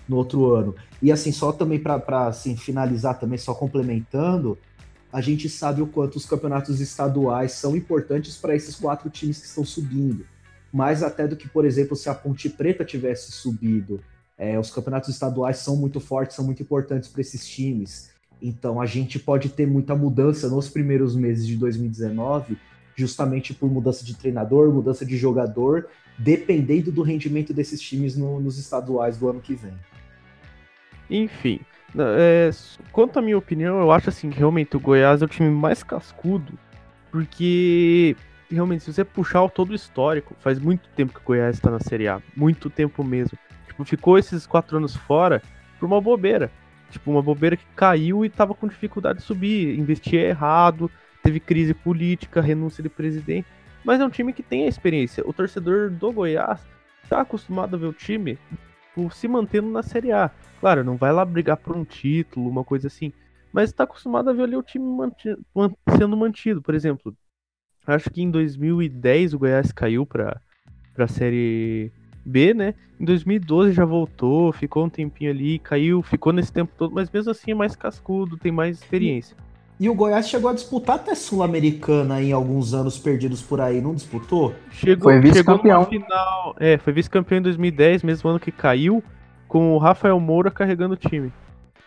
D: no outro ano. E assim, só também para assim, finalizar também, só complementando, a gente sabe o quanto os campeonatos estaduais são importantes para esses quatro times que estão subindo. Mais até do que, por exemplo, se a Ponte Preta tivesse subido. É, os campeonatos estaduais são muito fortes, são muito importantes para esses times. Então a gente pode ter muita mudança nos primeiros meses de 2019, justamente por mudança de treinador, mudança de jogador, dependendo do rendimento desses times no, nos estaduais do ano que vem.
A: Enfim, é, quanto à minha opinião, eu acho assim que realmente o Goiás é o time mais cascudo, porque realmente se você puxar todo o histórico, faz muito tempo que o Goiás está na Série A, muito tempo mesmo. tipo, ficou esses quatro anos fora por uma bobeira. Tipo, uma bobeira que caiu e tava com dificuldade de subir, investia errado, teve crise política, renúncia de presidente. Mas é um time que tem a experiência. O torcedor do Goiás tá acostumado a ver o time tipo, se mantendo na Série A. Claro, não vai lá brigar por um título, uma coisa assim. Mas está acostumado a ver ali o time sendo mantido. Por exemplo, acho que em 2010 o Goiás caiu para a Série B, né? Em 2012 já voltou, ficou um tempinho ali, caiu, ficou nesse tempo todo, mas mesmo assim é mais cascudo, tem mais experiência.
D: E o Goiás chegou a disputar até Sul-Americana em alguns anos perdidos por aí, não disputou?
A: Chegou, foi vice-campeão. final. É, foi vice-campeão em 2010, mesmo ano que caiu, com o Rafael Moura carregando o time.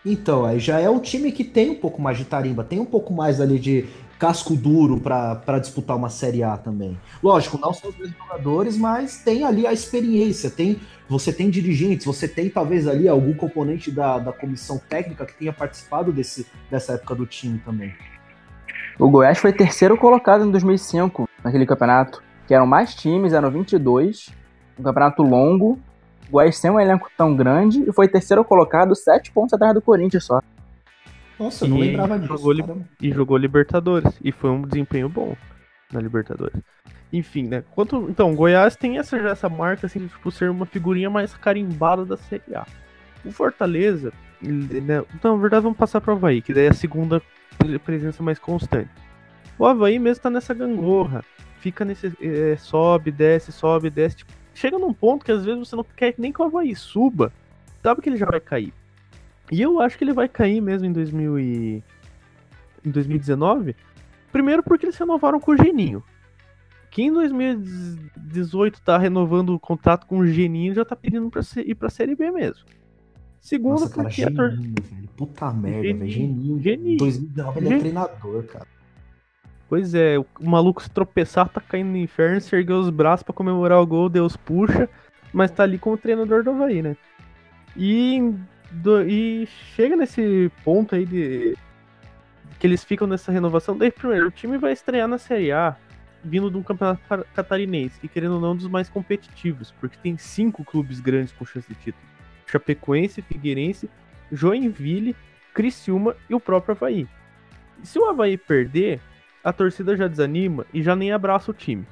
D: Então, aí já é um time que tem um pouco mais de tarimba, tem um pouco mais ali de casco duro para disputar uma Série A também. Lógico, não são os mesmos jogadores, mas tem ali a experiência, tem você tem dirigentes, você tem talvez ali algum componente da, da comissão técnica que tenha participado desse, dessa época do time também.
B: O Goiás foi terceiro colocado em 2005 naquele campeonato, que eram mais times, eram 22, um campeonato longo. O Goiás sem um elenco tão grande e foi terceiro colocado, sete pontos atrás do Corinthians só.
D: Nossa, eu não lembrava disso.
A: Jogou e jogou Libertadores. E foi um desempenho bom na Libertadores. Enfim, né? Quanto, então, Goiás tem essa, essa marca, assim, de tipo, ser uma figurinha mais carimbada da Série A. O Fortaleza, né, então, na verdade, vamos passar para o Havaí, que daí é a segunda presença mais constante. O Havaí mesmo tá nessa gangorra. Fica nesse. É, sobe, desce, sobe, desce. Tipo, chega num ponto que às vezes você não quer nem que o Havaí suba. Sabe que ele já vai cair. E eu acho que ele vai cair mesmo em, 2000 e... em 2019. Primeiro porque eles renovaram com o Geninho. Quem em 2018 tá renovando o contrato com o Geninho já tá pedindo pra ir pra Série B mesmo. Segundo,
D: Nossa, cara, porque Geninho, tor... velho. Puta merda, velho. Geninho. Geninho. 2019 ele é treinador, cara.
A: Pois é, o maluco se tropeçar, tá caindo no inferno, se ergueu os braços para comemorar o gol, Deus puxa, mas tá ali como treinador do Havaí, né? E do, e chega nesse ponto aí de que eles ficam nessa renovação. Daí, primeiro, o time vai estrear na Série A vindo de um campeonato catarinense, que querendo ou não, um dos mais competitivos, porque tem cinco clubes grandes com chance de título: Chapecoense, Figueirense, Joinville, Criciúma e o próprio Havaí. E se o Havaí perder, a torcida já desanima e já nem abraça o time.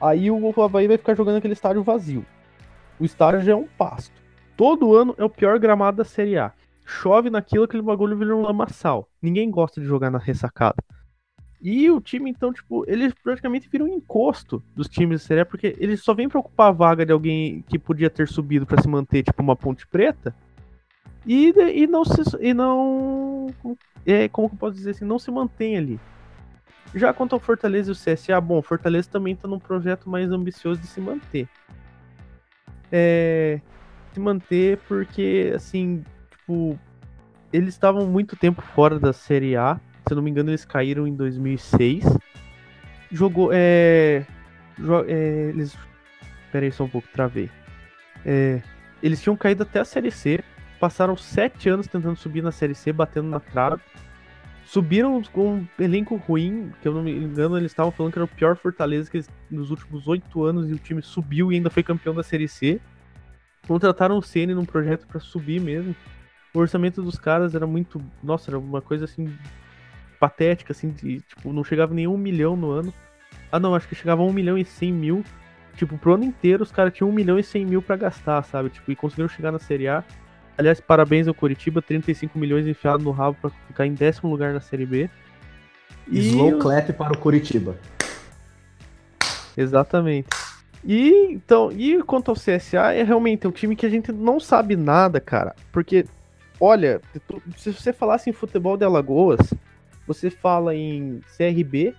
A: Aí o Havaí vai ficar jogando aquele estádio vazio. O estádio já é um pasto. Todo ano é o pior gramado da Série A. Chove naquilo, aquele bagulho vira um lamaçal. Ninguém gosta de jogar na ressacada. E o time, então, tipo, eles praticamente viram um encosto dos times da Série A, porque eles só vêm pra ocupar a vaga de alguém que podia ter subido para se manter, tipo, uma ponte preta. E, e não se. E não. É, como que eu posso dizer assim? Não se mantém ali. Já quanto ao Fortaleza e o CSA, bom, Fortaleza também tá num projeto mais ambicioso de se manter. É, se manter porque, assim, tipo, eles estavam muito tempo fora da Série A. Se eu não me engano, eles caíram em 2006. Jogou, é, jo, é eles, pera aí só um pouco, travei. É, eles tinham caído até a Série C, passaram sete anos tentando subir na Série C, batendo na trave. Subiram com um elenco ruim, que eu não me engano, eles estavam falando que era o pior Fortaleza que eles, nos últimos oito anos e o time subiu e ainda foi campeão da Série C. Contrataram o Cn num projeto para subir mesmo. O orçamento dos caras era muito. Nossa, era uma coisa assim. patética, assim, de, tipo, não chegava nem um milhão no ano. Ah, não, acho que chegava a um milhão e cem mil. Tipo, pro ano inteiro os caras tinham um milhão e cem mil pra gastar, sabe? Tipo, e conseguiram chegar na Série A. Aliás, parabéns ao Curitiba, 35 milhões enfiados no rabo pra ficar em décimo lugar na Série B.
D: E... Slow clap para o Curitiba.
A: Exatamente. E então, e quanto ao CSA, é realmente um time que a gente não sabe nada, cara. Porque, olha, se você falasse em futebol de Alagoas, você fala em CRB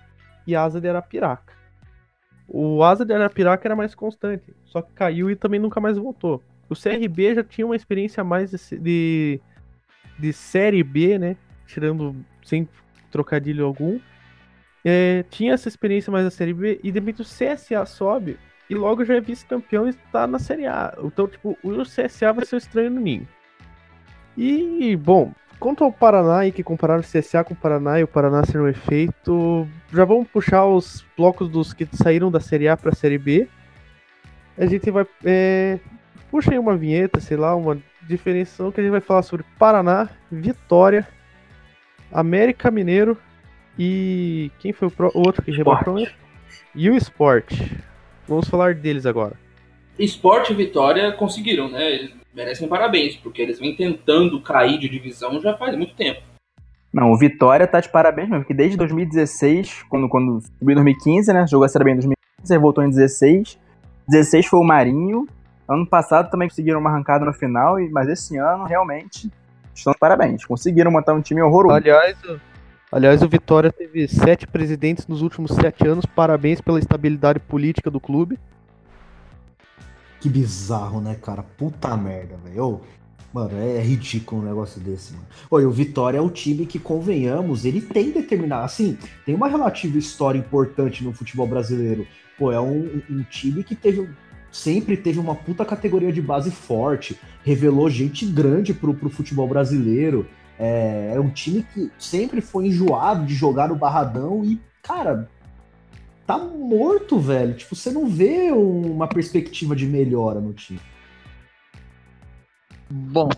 A: e Asa de Arapiraca. O Asa de Arapiraca era mais constante, só que caiu e também nunca mais voltou. O CRB já tinha uma experiência mais de, de, Série B, né? Tirando sem trocadilho algum. É, tinha essa experiência mais da Série B e de repente o CSA sobe e logo já é vice-campeão e está na Série A. Então, tipo, o CSA vai ser o estranho no ninho. E, bom, quanto ao Paraná aí, que compararam o CSA com o Paraná e o Paraná ser um efeito, já vamos puxar os blocos dos que saíram da Série A para a Série B. A gente vai. É, puxa aí uma vinheta, sei lá, uma diferenciação que a gente vai falar sobre Paraná, Vitória, América Mineiro e quem foi o, pro... o outro que rebaixou? E o Esporte. Vamos falar deles agora.
E: Esporte e Vitória conseguiram, né? Eles merecem parabéns, porque eles vêm tentando cair de divisão já faz muito tempo.
B: Não, o Vitória tá de parabéns mesmo, porque desde 2016, quando, quando subiu em 2015, né? Jogou a Série B em 2015, aí voltou em 16. 16 foi o Marinho. Ano passado também conseguiram uma arrancada no final, mas esse ano realmente estão de parabéns. Conseguiram montar um time horroroso.
A: Aliás, aliás, o Vitória teve sete presidentes nos últimos sete anos. Parabéns pela estabilidade política do clube.
D: Que bizarro, né, cara? Puta merda, velho. Mano, é ridículo um negócio desse, mano. O Vitória é um time que, convenhamos, ele tem determinado. Assim, tem uma relativa história importante no futebol brasileiro. Pô, é um, um time que teve. Sempre teve uma puta categoria de base forte, revelou gente grande pro, pro futebol brasileiro. É, é um time que sempre foi enjoado de jogar no Barradão e, cara, tá morto, velho. Tipo, você não vê uma perspectiva de melhora no time.
C: Bom,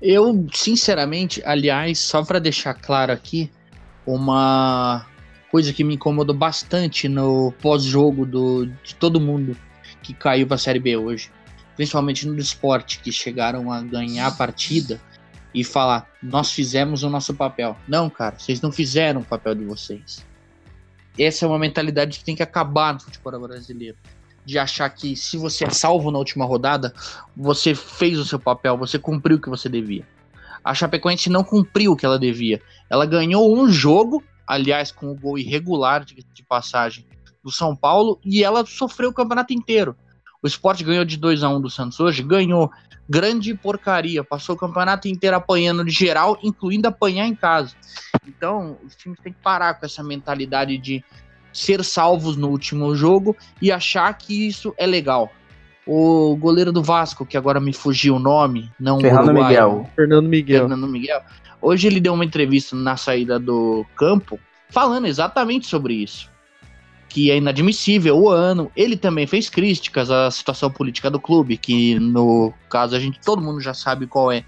C: eu sinceramente, aliás, só para deixar claro aqui, uma coisa que me incomodou bastante no pós-jogo do de todo mundo que caiu para a Série B hoje, principalmente no esporte, que chegaram a ganhar a partida e falar: nós fizemos o nosso papel. Não, cara, vocês não fizeram o papel de vocês. Essa é uma mentalidade que tem que acabar no futebol brasileiro de achar que se você é salvo na última rodada, você fez o seu papel, você cumpriu o que você devia. A Chapecoense não cumpriu o que ela devia. Ela ganhou um jogo, aliás, com o gol irregular de, de passagem do São Paulo, e ela sofreu o campeonato inteiro. O esporte ganhou de 2 a 1 um do Santos hoje, ganhou grande porcaria, passou o campeonato inteiro apanhando de geral, incluindo apanhar em casa. Então, os times têm que parar com essa mentalidade de ser salvos no último jogo e achar que isso é legal. O goleiro do Vasco, que agora me fugiu o nome, não
B: Fernando Uruguai, Miguel.
A: Fernando Miguel.
C: Fernando Miguel. Hoje ele deu uma entrevista na saída do campo falando exatamente sobre isso. Que é inadmissível o ano. Ele também fez críticas à situação política do clube, que no caso a gente todo mundo já sabe qual é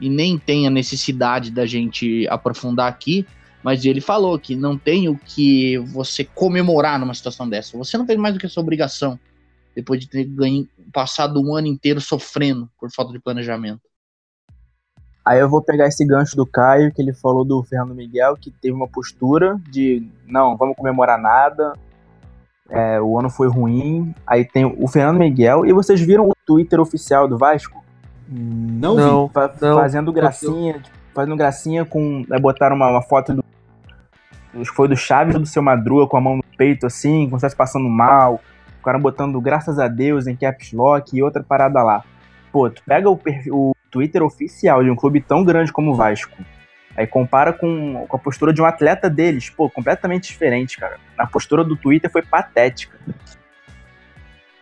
C: e nem tem a necessidade da gente aprofundar aqui mas ele falou que não tem o que você comemorar numa situação dessa. Você não fez mais do que a sua obrigação depois de ter ganho, passado um ano inteiro sofrendo por falta de planejamento.
B: Aí eu vou pegar esse gancho do Caio, que ele falou do Fernando Miguel, que teve uma postura de não, vamos comemorar nada, é, o ano foi ruim. Aí tem o Fernando Miguel, e vocês viram o Twitter oficial do Vasco?
A: Não, não,
B: vi, fa não fazendo gracinha, fazendo gracinha com. É, botaram uma, uma foto do acho que foi do Chaves ou do seu Madruga com a mão no peito, assim, como se passando mal. O cara botando graças a Deus em caps lock e outra parada lá. Pô, tu pega o, o Twitter oficial de um clube tão grande como o Vasco, aí compara com, com a postura de um atleta deles, pô, completamente diferente, cara. A postura do Twitter foi patética.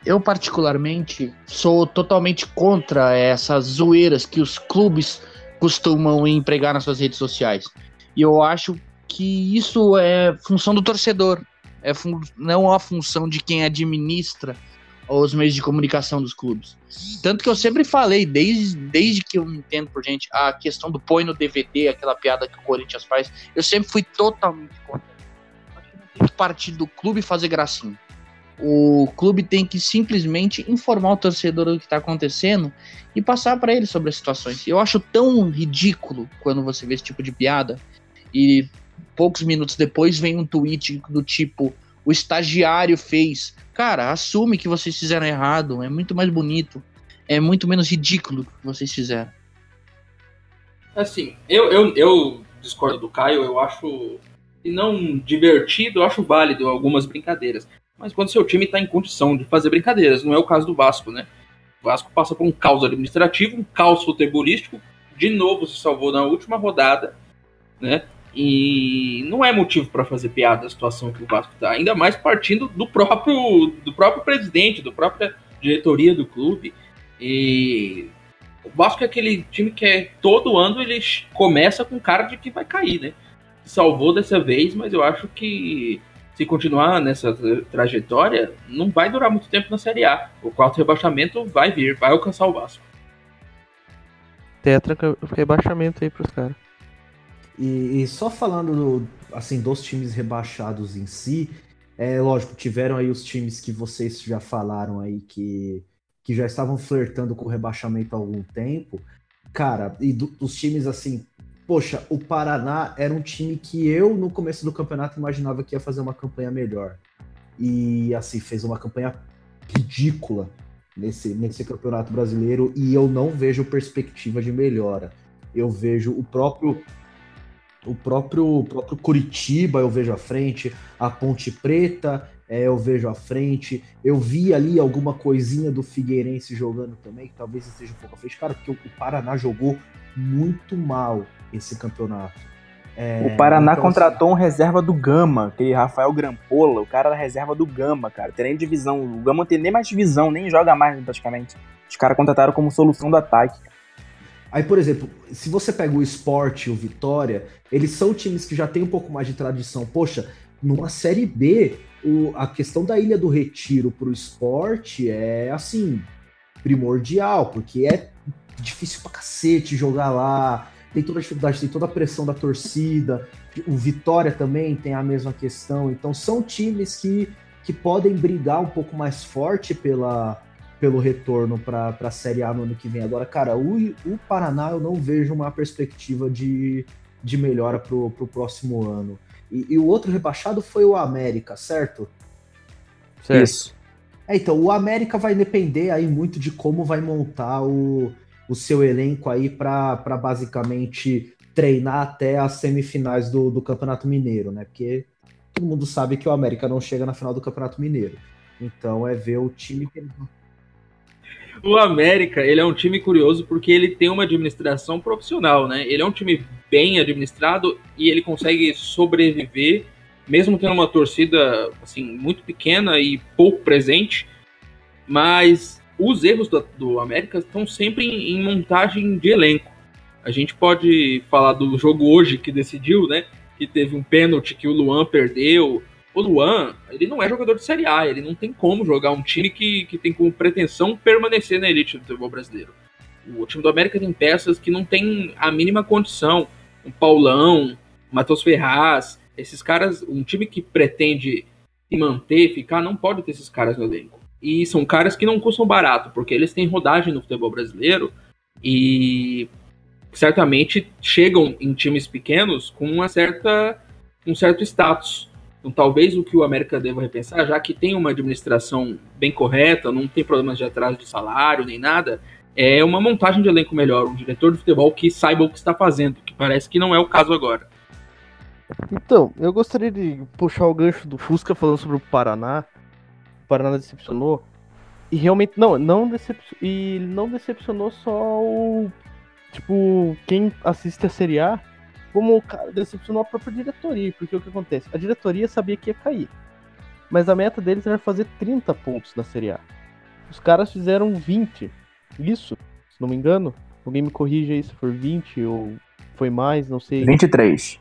C: Eu, particularmente, sou totalmente contra essas zoeiras que os clubes costumam empregar nas suas redes sociais. E eu acho que isso é função do torcedor, é não a função de quem administra os meios de comunicação dos clubes. Tanto que eu sempre falei, desde, desde que eu me entendo por gente, a questão do põe no DVD, aquela piada que o Corinthians faz, eu sempre fui totalmente contra. Não tem que partir do clube fazer gracinha. O clube tem que simplesmente informar o torcedor do que está acontecendo e passar para ele sobre as situações. Eu acho tão ridículo quando você vê esse tipo de piada. E poucos minutos depois vem um tweet do tipo: o estagiário fez. Cara, assume que vocês fizeram errado. É muito mais bonito. É muito menos ridículo que vocês fizeram.
E: Assim, eu, eu, eu discordo do Caio. Eu acho, se não divertido, eu acho válido algumas brincadeiras. Mas quando seu time está em condição de fazer brincadeiras, não é o caso do Vasco, né? O Vasco passa por um caos administrativo, um caos futebolístico. De novo se salvou na última rodada, né? E não é motivo para fazer piada a situação que o Vasco está, ainda mais partindo do próprio do próprio presidente, da própria diretoria do clube. E o Vasco é aquele time que é todo ano ele começa com cara de que vai cair, né? Salvou dessa vez, mas eu acho que se continuar nessa trajetória, não vai durar muito tempo na Série A. O quarto rebaixamento vai vir, vai alcançar o Vasco.
A: Tetra rebaixamento aí pros caras.
D: E, e, só falando do, assim dos times rebaixados em si, é lógico, tiveram aí os times que vocês já falaram aí que, que já estavam flertando com o rebaixamento há algum tempo. Cara, e do, dos times assim, poxa, o Paraná era um time que eu no começo do campeonato imaginava que ia fazer uma campanha melhor. E assim, fez uma campanha ridícula nesse, nesse campeonato brasileiro e eu não vejo perspectiva de melhora. Eu vejo o próprio o próprio, o próprio Curitiba eu vejo à frente, a Ponte Preta é, eu vejo à frente. Eu vi ali alguma coisinha do Figueirense jogando também, que talvez esteja um pouco à frente. Cara, porque o Paraná jogou muito mal esse campeonato.
B: É, o Paraná então, contratou assim, um reserva do Gama, aquele Rafael Grampola, o cara da reserva do Gama, cara. Tem nem divisão. O Gama não tem nem mais divisão, nem joga mais praticamente. Os caras contrataram como solução do ataque.
D: Aí, por exemplo, se você pega o esporte e o Vitória, eles são times que já têm um pouco mais de tradição. Poxa, numa Série B, o, a questão da Ilha do Retiro para o esporte é, assim, primordial, porque é difícil pra cacete jogar lá, tem toda a dificuldade, tem toda a pressão da torcida, o Vitória também tem a mesma questão. Então, são times que, que podem brigar um pouco mais forte pela pelo retorno para a Série A no ano que vem. Agora, cara, o, o Paraná eu não vejo uma perspectiva de, de melhora para o próximo ano. E, e, o outro rebaixado foi o América, certo?
B: certo. Isso.
D: É, então, o América vai depender aí muito de como vai montar o, o seu elenco aí para basicamente treinar até as semifinais do, do Campeonato Mineiro, né? Porque todo mundo sabe que o América não chega na final do Campeonato Mineiro. Então é ver o time que
E: o América, ele é um time curioso porque ele tem uma administração profissional, né? Ele é um time bem administrado e ele consegue sobreviver, mesmo tendo uma torcida assim muito pequena e pouco presente. Mas os erros do, do América estão sempre em, em montagem de elenco. A gente pode falar do jogo hoje que decidiu, né? Que teve um pênalti que o Luan perdeu, o Luan, ele não é jogador de Série A, ele não tem como jogar um time que, que tem como pretensão permanecer na elite do futebol brasileiro. O time do América tem peças que não tem a mínima condição. Um Paulão, Matheus Ferraz, esses caras, um time que pretende se manter, ficar, não pode ter esses caras no elenco. E são caras que não custam barato, porque eles têm rodagem no futebol brasileiro e certamente chegam em times pequenos com uma certa, um certo status. Então, talvez o que o América deva repensar, já que tem uma administração bem correta, não tem problemas de atraso de salário nem nada, é uma montagem de elenco melhor, um diretor de futebol que saiba o que está fazendo, que parece que não é o caso agora.
A: Então, eu gostaria de puxar o gancho do Fusca falando sobre o Paraná. O Paraná decepcionou. E realmente, não, não decepcionou. E não decepcionou só o. Tipo, quem assiste a Série A como cara, decepcionou a própria diretoria, porque o que acontece? A diretoria sabia que ia cair. Mas a meta deles era fazer 30 pontos na Série A. Os caras fizeram 20. Isso, se não me engano. Alguém me corrija aí se for 20 ou foi mais, não sei.
B: 23.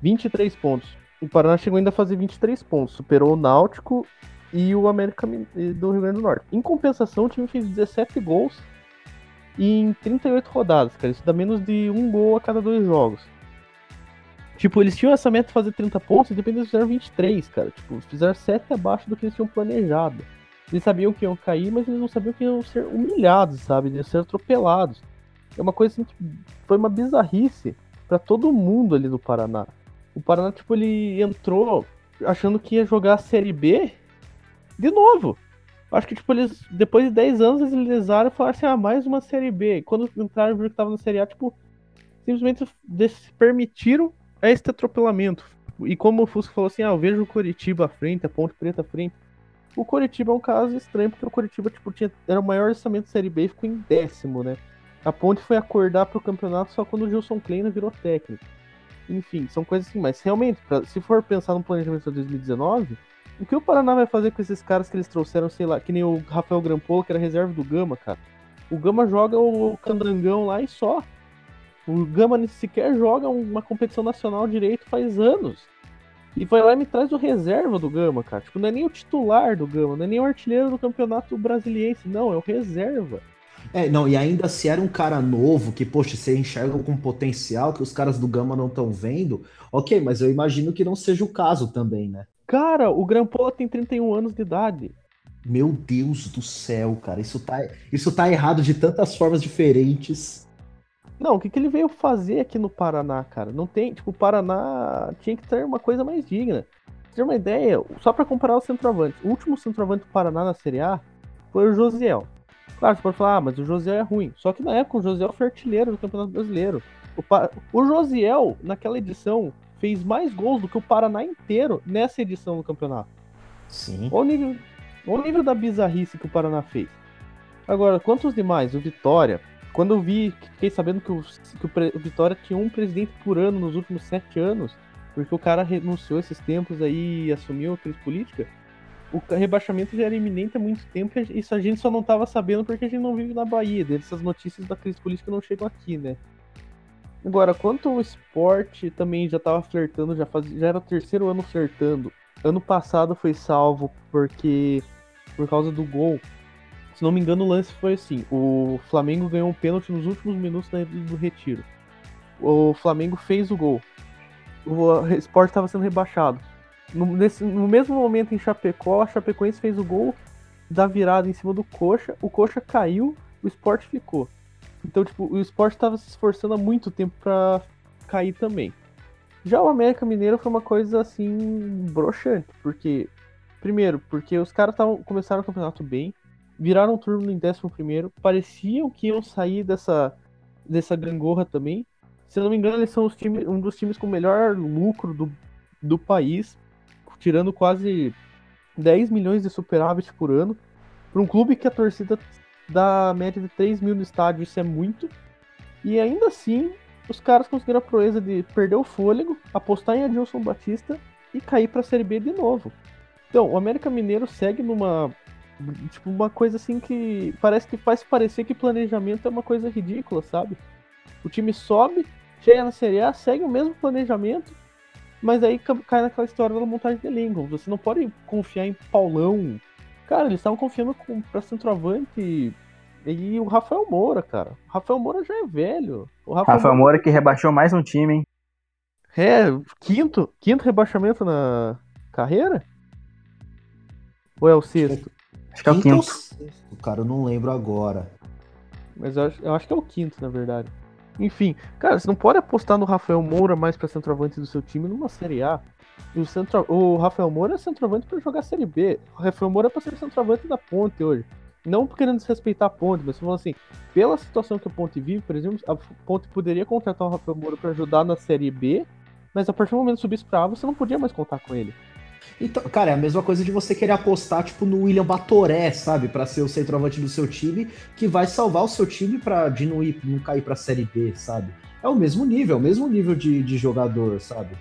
A: 23 pontos. O Paraná chegou ainda a fazer 23 pontos. Superou o Náutico e o América do Rio Grande do Norte. Em compensação, o time fez 17 gols em 38 rodadas, cara. Isso dá menos de um gol a cada dois jogos. Tipo, eles tinham essa meta de fazer 30 pontos e depois eles fizeram 23, cara. Tipo, fizeram 7 abaixo do que eles tinham planejado. Eles sabiam que iam cair, mas eles não sabiam que iam ser humilhados, sabe? Iam ser atropelados. É uma coisa assim que foi uma bizarrice para todo mundo ali do Paraná. O Paraná, tipo, ele entrou achando que ia jogar a Série B de novo. Acho que, tipo, eles, depois de 10 anos, eles lesaram e falaram assim, ah, mais uma Série B. Quando entraram, viram que tava na Série A, tipo, simplesmente permitiram é esse atropelamento. E como o Fusco falou assim, ah, eu vejo o Coritiba à frente, a Ponte Preta à frente. O Coritiba é um caso estranho, porque o Coritiba tipo, tinha, era o maior orçamento da Série B e ficou em décimo, né? A Ponte foi acordar para o campeonato só quando o Gilson Kleina virou técnico. Enfim, são coisas assim, mas realmente, pra, se for pensar no planejamento de 2019, o que o Paraná vai fazer com esses caras que eles trouxeram, sei lá, que nem o Rafael Grampola, que era reserva do Gama, cara? O Gama joga o Candangão lá e só. O Gama sequer joga uma competição nacional direito faz anos. E vai lá e me traz o reserva do Gama, cara. Tipo, não é nem o titular do Gama, não é nem o artilheiro do campeonato brasileiro, não, é o reserva.
D: É, não, e ainda se era um cara novo, que, poxa, você enxerga com potencial que os caras do Gama não estão vendo, ok, mas eu imagino que não seja o caso também, né?
A: Cara, o Grampola tem 31 anos de idade.
D: Meu Deus do céu, cara, isso tá, isso tá errado de tantas formas diferentes.
A: Não, o que, que ele veio fazer aqui no Paraná, cara? Não tem, tipo, o Paraná tinha que ter uma coisa mais digna. Pra ter uma ideia, só para comparar os centroavantes. O último centroavante do Paraná na Série A foi o Josiel. Claro, você pode falar, ah, mas o Josiel é ruim. Só que na época o Josiel foi artilheiro do Campeonato Brasileiro. O, pa... o Josiel, naquela edição, fez mais gols do que o Paraná inteiro nessa edição do campeonato.
D: Sim.
A: Olha o nível, olha o nível da bizarrice que o Paraná fez. Agora, quantos demais? O Vitória. Quando eu vi, fiquei sabendo que o, que o, Vitória tinha um presidente por ano nos últimos sete anos, porque o cara renunciou esses tempos aí e assumiu a crise política o rebaixamento já era iminente há muito tempo e isso a gente só não tava sabendo porque a gente não vive na Bahia. Essas notícias da crise política não chegam aqui, né? Agora, quanto ao esporte, também já tava flertando, já, faz, já era o terceiro ano flertando. Ano passado foi salvo porque por causa do gol. Se não me engano, o lance foi assim: o Flamengo ganhou um pênalti nos últimos minutos do retiro. O Flamengo fez o gol. O esporte estava sendo rebaixado. No, nesse, no mesmo momento em Chapecó, a Chapecoense fez o gol da virada em cima do Coxa, o Coxa caiu, o Sport ficou. Então, tipo, o Sport estava se esforçando há muito tempo para cair também. Já o América Mineiro foi uma coisa assim broxante, porque primeiro, porque os caras começaram o campeonato bem, viraram turno em 11 primeiro, pareciam que iam sair dessa dessa gangorra também. Se eu não me engano, eles são um dos times com melhor lucro do, do país tirando quase 10 milhões de superávit por ano. Para um clube que a torcida dá média de 3 mil no estádio, isso é muito. E ainda assim, os caras conseguiram a proeza de perder o fôlego, apostar em Adilson Batista e cair para a Série B de novo. Então, o América Mineiro segue numa. Tipo, uma coisa assim que parece que faz parecer que planejamento é uma coisa ridícula, sabe? O time sobe, chega na Série A, segue o mesmo planejamento mas aí cai naquela história da montagem de elenco. Você não pode confiar em Paulão. Cara, eles estavam confiando com, pra centroavante e o Rafael Moura, cara. O Rafael Moura já é velho. O
B: Rafael, Rafael Moura... Moura que rebaixou mais um time, hein?
A: É, quinto, quinto rebaixamento na carreira? Ou é o sexto?
B: Acho que é o quinto.
D: Sexto, cara, eu não lembro agora.
A: Mas eu acho, eu acho que é o quinto, na verdade. Enfim, cara, você não pode apostar no Rafael Moura mais para centroavante do seu time numa Série A. O, centro... o Rafael Moura é centroavante para jogar Série B. O Rafael Moura é para ser centroavante da Ponte hoje. Não querendo desrespeitar a Ponte, mas falando assim, pela situação que a Ponte vive, por exemplo, a Ponte poderia contratar o Rafael Moura para ajudar na Série B, mas a partir do momento que subisse pra A, você não podia mais contar com ele.
D: Então, cara, é a mesma coisa de você querer apostar, tipo, no William Batoré, sabe? para ser o centroavante do seu time, que vai salvar o seu time pra de não, ir, não cair pra Série B, sabe? É o mesmo nível, é o mesmo nível de, de jogador, sabe?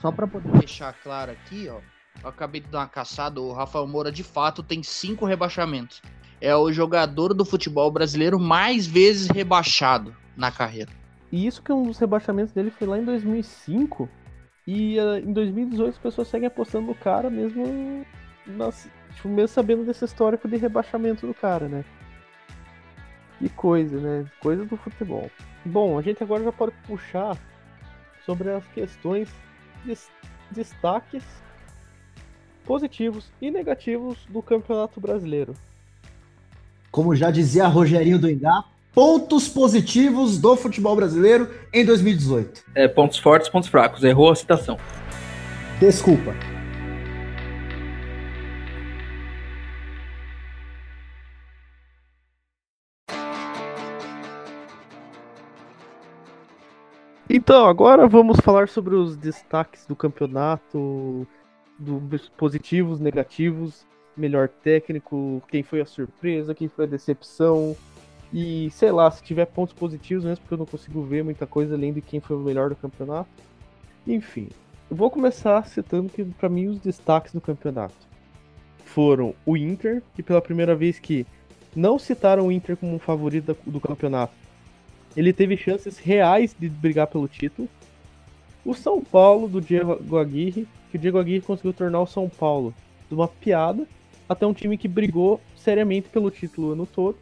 C: Só pra poder deixar claro aqui, ó. Eu acabei de dar uma caçada, o Rafael Moura de fato tem cinco rebaixamentos. É o jogador do futebol brasileiro mais vezes rebaixado na carreira.
A: E isso que um dos rebaixamentos dele foi lá em 2005, e uh, em 2018 as pessoas seguem apostando no cara mesmo, nas, tipo, mesmo sabendo desse histórico de rebaixamento do cara, né? Que coisa, né? Coisa do futebol. Bom, a gente agora já pode puxar sobre as questões de destaques positivos e negativos do Campeonato Brasileiro.
D: Como já dizia Rogerinho do Engá, pontos positivos do futebol brasileiro em 2018.
E: É, pontos fortes, pontos fracos. Errou a citação.
D: Desculpa.
A: Então, agora vamos falar sobre os destaques do campeonato, dos positivos, negativos, melhor técnico, quem foi a surpresa, quem foi a decepção, e sei lá, se tiver pontos positivos mesmo, porque eu não consigo ver muita coisa além de quem foi o melhor do campeonato. Enfim, eu vou começar citando que para mim os destaques do campeonato foram o Inter, que pela primeira vez que não citaram o Inter como um favorito do campeonato, ele teve chances reais de brigar pelo título. o São Paulo do Diego Aguirre, que o Diego Aguirre conseguiu tornar o São Paulo de uma piada até um time que brigou seriamente pelo título o ano todo.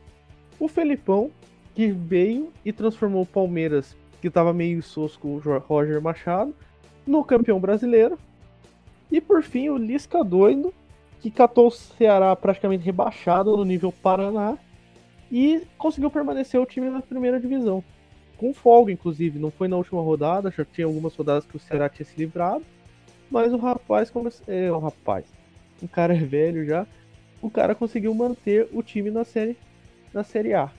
A: O Felipão, que veio e transformou o Palmeiras, que estava meio soço com o Roger Machado, no campeão brasileiro. E por fim, o Lisca doido, que catou o Ceará praticamente rebaixado no nível Paraná e conseguiu permanecer o time na primeira divisão. Com folga, inclusive, não foi na última rodada, já tinha algumas rodadas que o Ceará tinha se livrado, mas o rapaz, é, o rapaz, o cara é velho já, o cara conseguiu manter o time na série, na série A.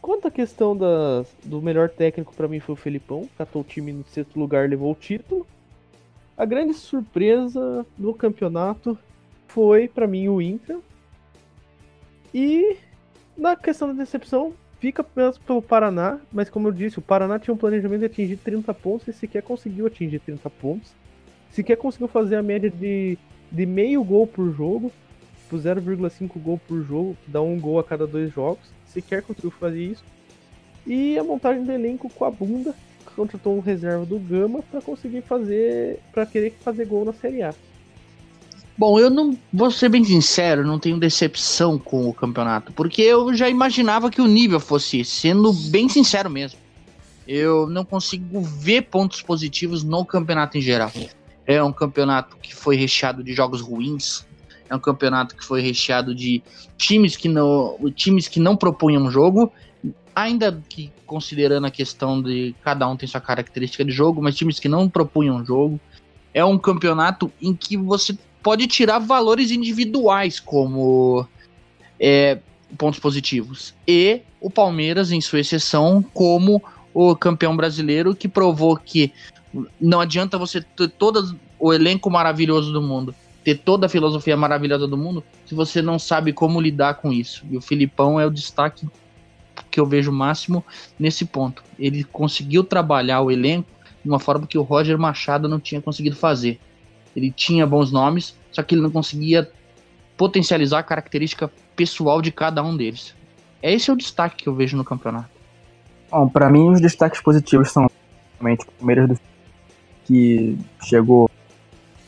A: Quanto à questão das, do melhor técnico, para mim foi o Felipão, catou o time no sexto lugar, levou o título. A grande surpresa no campeonato foi para mim o Inter. E na questão da decepção, fica apenas pelo Paraná, mas como eu disse, o Paraná tinha um planejamento de atingir 30 pontos e sequer conseguiu atingir 30 pontos. Sequer conseguiu fazer a média de, de meio gol por jogo, por 0,5 gol por jogo, que dá um gol a cada dois jogos. Sequer conseguiu fazer isso. E a montagem do elenco com a bunda, contratou um reserva do Gama para conseguir fazer, para querer fazer gol na Série A.
C: Bom, eu não vou ser bem sincero, não tenho decepção com o campeonato, porque eu já imaginava que o nível fosse, sendo bem sincero mesmo. Eu não consigo ver pontos positivos no campeonato em geral. É um campeonato que foi recheado de jogos ruins, é um campeonato que foi recheado de times que não, times que não propunham jogo, ainda que considerando a questão de cada um tem sua característica de jogo, mas times que não propunham jogo. É um campeonato em que você pode tirar valores individuais como é, pontos positivos. E o Palmeiras, em sua exceção, como o campeão brasileiro, que provou que não adianta você ter todo o elenco maravilhoso do mundo, ter toda a filosofia maravilhosa do mundo, se você não sabe como lidar com isso. E o Filipão é o destaque que eu vejo máximo nesse ponto. Ele conseguiu trabalhar o elenco de uma forma que o Roger Machado não tinha conseguido fazer. Ele tinha bons nomes, só que ele não conseguia potencializar a característica pessoal de cada um deles. Esse é o destaque que eu vejo no campeonato.
B: Bom, para mim os destaques positivos são realmente o Palmeiras do que chegou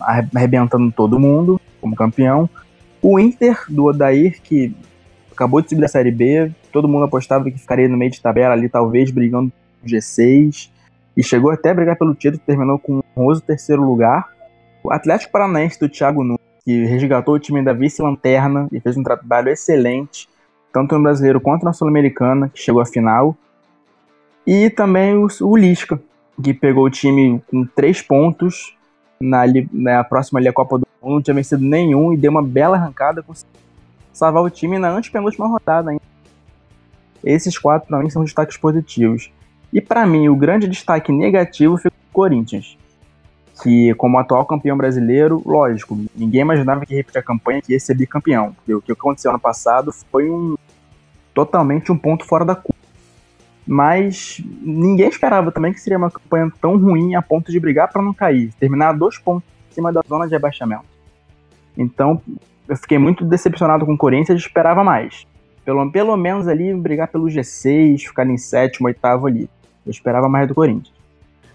B: arrebentando todo mundo como campeão. O Inter do Odair, que acabou de subir da Série B, todo mundo apostava que ficaria no meio de tabela ali, talvez brigando com G6, e chegou até a brigar pelo título, terminou com um honroso terceiro lugar. O Atlético Paranaense do Thiago Nunes, que resgatou o time da vice-lanterna e fez um trabalho excelente, tanto no brasileiro quanto na Sul-Americana, que chegou à final. E também o, o Lisca, que pegou o time com três pontos na, na próxima ali, a Copa do Mundo, não tinha vencido nenhum e deu uma bela arrancada, com salvar o time na antepenúltima rodada ainda. Esses quatro, para mim, são destaques positivos. E para mim, o grande destaque negativo foi o Corinthians que como atual campeão brasileiro, lógico, ninguém imaginava que repetir a campanha que ia ser bicampeão, o que aconteceu ano passado foi um totalmente um ponto fora da curva. Mas ninguém esperava também que seria uma campanha tão ruim a ponto de brigar para não cair, terminar dois pontos em cima da zona de abaixamento. Então, eu fiquei muito decepcionado com o Corinthians, esperava mais. Pelo, pelo menos ali brigar pelo G6, ficar em sétimo, oitavo ali. Eu esperava mais do Corinthians.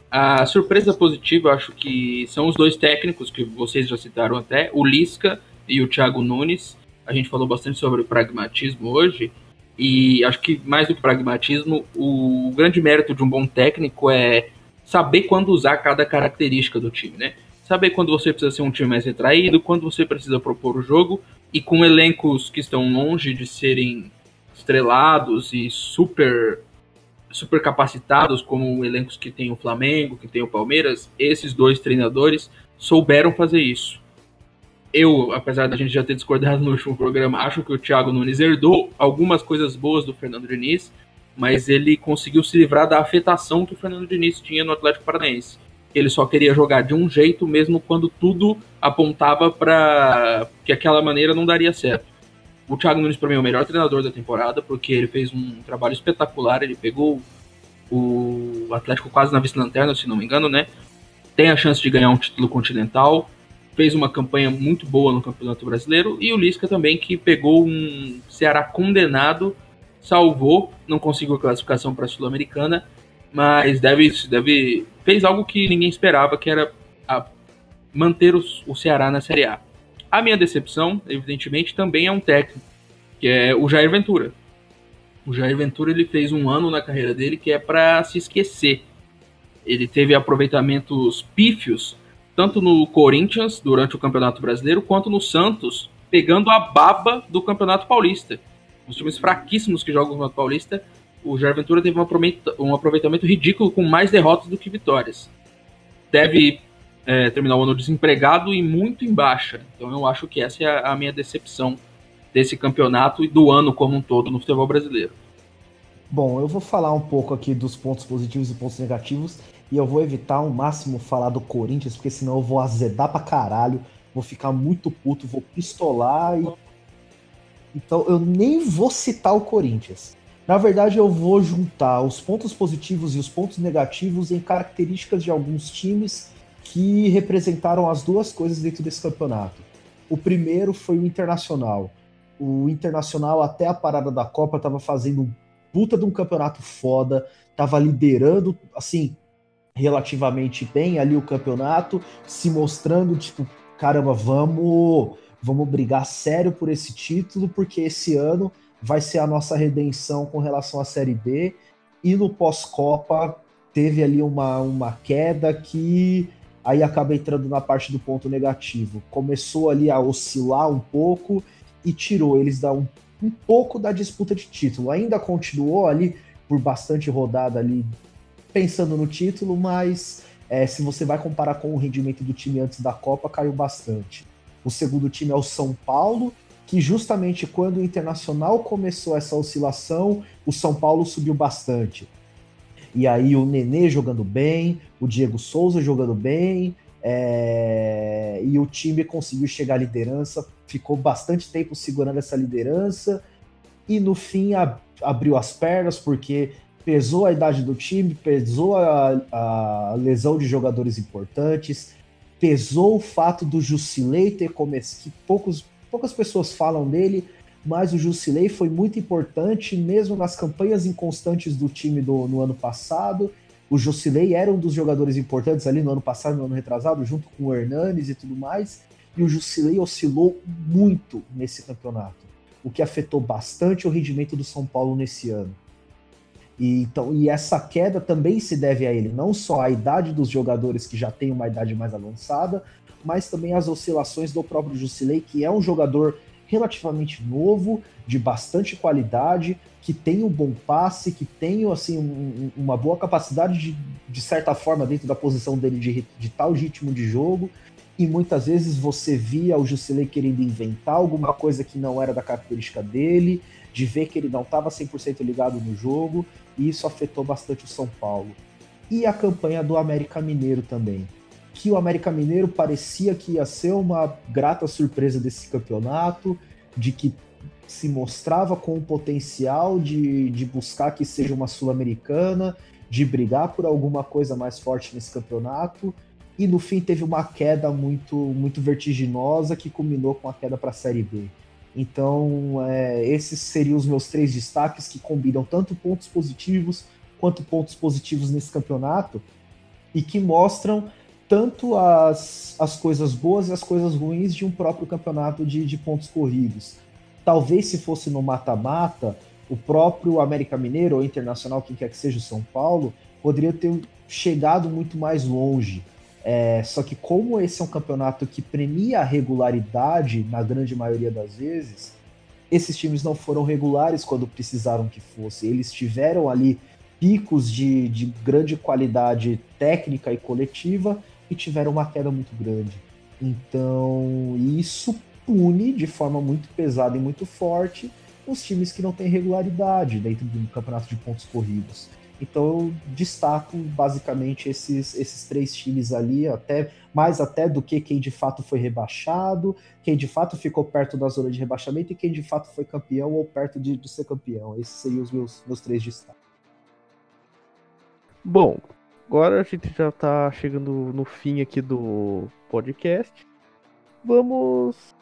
E: A surpresa positiva, acho que são os dois técnicos que vocês já citaram até, o Lisca e o Thiago Nunes. A gente falou bastante sobre o pragmatismo hoje, e acho que mais do que pragmatismo, o grande mérito de um bom técnico é saber quando usar cada característica do time, né? Saber quando você precisa ser um time mais retraído, quando você precisa propor o jogo, e com elencos que estão longe de serem estrelados e super super capacitados, como elencos que tem o Flamengo, que tem o Palmeiras, esses dois treinadores souberam fazer isso. Eu, apesar da gente já ter discordado no último programa, acho que o Thiago Nunes herdou algumas coisas boas do Fernando Diniz, mas ele conseguiu se livrar da afetação que o Fernando Diniz tinha no Atlético Paranaense. Ele só queria jogar de um jeito, mesmo quando tudo apontava para que aquela maneira não daria certo. O Thiago Nunes, para mim, é o melhor treinador da temporada, porque ele fez um trabalho espetacular. Ele pegou o Atlético quase na vice-lanterna, se não me engano, né? Tem a chance de ganhar um título continental. Fez uma campanha muito boa no Campeonato Brasileiro. E o Lisca também, que pegou um Ceará condenado, salvou, não conseguiu a classificação para a Sul-Americana, mas deve, deve fez algo que ninguém esperava, que era manter os, o Ceará na Série A. A minha decepção, evidentemente, também é um técnico, que é o Jair Ventura. O Jair Ventura ele fez um ano na carreira dele que é para se esquecer. Ele teve aproveitamentos pífios, tanto no Corinthians durante o Campeonato Brasileiro, quanto no Santos, pegando a baba do Campeonato Paulista. Os times fraquíssimos que jogam o Campeonato Paulista, o Jair Ventura teve um aproveitamento ridículo com mais derrotas do que vitórias. Deve é, terminar o ano desempregado e muito em baixa. Então eu acho que essa é a minha decepção desse campeonato e do ano como um todo no futebol brasileiro.
D: Bom, eu vou falar um pouco aqui dos pontos positivos e pontos negativos e eu vou evitar ao máximo falar do Corinthians, porque senão eu vou azedar pra caralho, vou ficar muito puto, vou pistolar e. Então eu nem vou citar o Corinthians. Na verdade, eu vou juntar os pontos positivos e os pontos negativos em características de alguns times que representaram as duas coisas dentro desse campeonato. O primeiro foi o Internacional o Internacional, até a parada da Copa, estava fazendo um puta de um campeonato foda, estava liderando, assim, relativamente bem ali o campeonato, se mostrando, tipo, caramba, vamos, vamos brigar sério por esse título, porque esse ano vai ser a nossa redenção com relação à Série B, e no pós-Copa teve ali uma, uma queda que aí acaba entrando na parte do ponto negativo. Começou ali a oscilar um pouco, e tirou eles da um, um pouco da disputa de título. Ainda continuou ali por bastante rodada ali pensando no título, mas é, se você vai comparar com o rendimento do time antes da Copa, caiu bastante. O segundo time é o São Paulo, que justamente quando o Internacional começou essa oscilação, o São Paulo subiu bastante. E aí o Nenê jogando bem, o Diego Souza jogando bem, é... e o time conseguiu chegar à liderança, ficou bastante tempo segurando essa liderança e no fim abriu as pernas porque pesou a idade do time, pesou a, a lesão de jogadores importantes, pesou o fato do Jusilei ter começado, que poucos, poucas pessoas falam dele, mas o Jusilei foi muito importante mesmo nas campanhas inconstantes do time do, no ano passado. O Jusilei era um dos jogadores importantes ali no ano passado, no ano retrasado, junto com o Hernanes e tudo mais e o Jusilei oscilou muito nesse campeonato, o que afetou bastante o rendimento do São Paulo nesse ano. E, então, e essa queda também se deve a ele, não só à idade dos jogadores que já têm uma idade mais avançada, mas também às oscilações do próprio Jusilei, que é um jogador relativamente novo, de bastante qualidade, que tem um bom passe, que tem assim, um, uma boa capacidade de, de certa forma, dentro da posição dele de, de tal ritmo de jogo, e muitas vezes você via o Jusilei querendo inventar alguma coisa que não era da característica dele, de ver que ele não estava 100% ligado no jogo, e isso afetou bastante o São Paulo. E a campanha do América Mineiro também, que o América Mineiro parecia que ia ser uma grata surpresa desse campeonato, de que se mostrava com o potencial de, de buscar que seja uma sul-americana, de brigar por alguma coisa mais forte nesse campeonato, e no fim teve uma queda muito, muito vertiginosa que culminou com a queda para a Série B. Então, é, esses seriam os meus três destaques que combinam tanto pontos positivos quanto pontos positivos nesse campeonato e que mostram tanto as, as coisas boas e as coisas ruins de um próprio campeonato de, de pontos corridos. Talvez se fosse no mata-mata, o próprio América Mineiro ou Internacional, quem quer que seja o São Paulo, poderia ter chegado muito mais longe é, só que como esse é um campeonato que premia a regularidade na grande maioria das vezes, esses times não foram regulares quando precisaram que fosse. Eles tiveram ali picos de, de grande qualidade técnica e coletiva e tiveram uma queda muito grande. Então, isso pune de forma muito pesada e muito forte os times que não têm regularidade dentro do campeonato de pontos corridos. Então eu destaco basicamente esses, esses três times ali, até mais até do que quem de fato foi rebaixado, quem de fato ficou perto da zona de rebaixamento e quem de fato foi campeão ou perto de, de ser campeão. Esses seriam os meus, meus três destaques.
A: Bom, agora a gente já está chegando no fim aqui do podcast. Vamos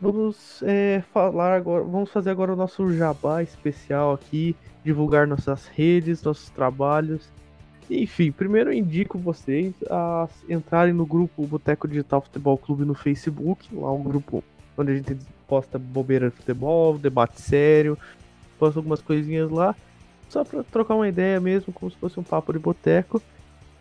A: Vamos é, falar agora, vamos fazer agora o nosso jabá especial aqui, divulgar nossas redes, nossos trabalhos. Enfim, primeiro eu indico vocês a entrarem no grupo Boteco Digital Futebol Clube no Facebook, lá um grupo onde a gente posta bobeira de futebol, debate sério, posta algumas coisinhas lá, só pra trocar uma ideia mesmo, como se fosse um papo de boteco.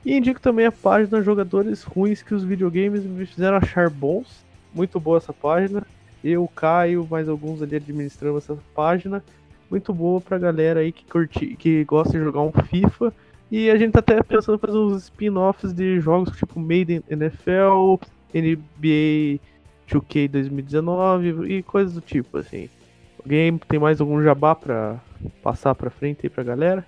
A: E indico também a página Jogadores Ruins que os videogames me fizeram achar bons. Muito boa essa página. Eu, Caio, mais alguns ali administrando essa página. Muito boa pra galera aí que curte, que gosta de jogar um FIFA e a gente tá até pensando em fazer uns spin-offs de jogos tipo Made in NFL, NBA 2K 2019 e coisas do tipo, assim. Alguém tem mais algum jabá pra passar pra frente aí pra galera?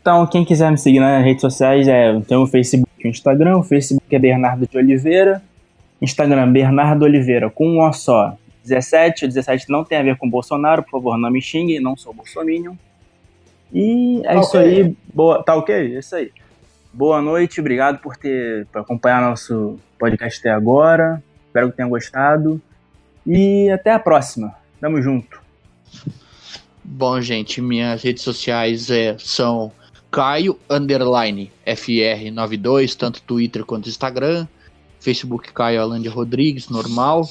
B: Então, quem quiser me seguir nas redes sociais, é, tem o Facebook e o Instagram. O Facebook é Bernardo de Oliveira. Instagram, Bernardo Oliveira, com um ó só. 17, o 17 não tem a ver com Bolsonaro, por favor, não me xingue, não sou bolsominion. E é tá isso okay. aí. Boa, tá ok? É isso aí. Boa noite, obrigado por ter por acompanhar nosso podcast até agora. Espero que tenham gostado. E até a próxima. Tamo junto.
C: Bom, gente, minhas redes sociais é, são Caio underline FR92, tanto Twitter quanto Instagram. Facebook Caio Alândia Rodrigues, normal.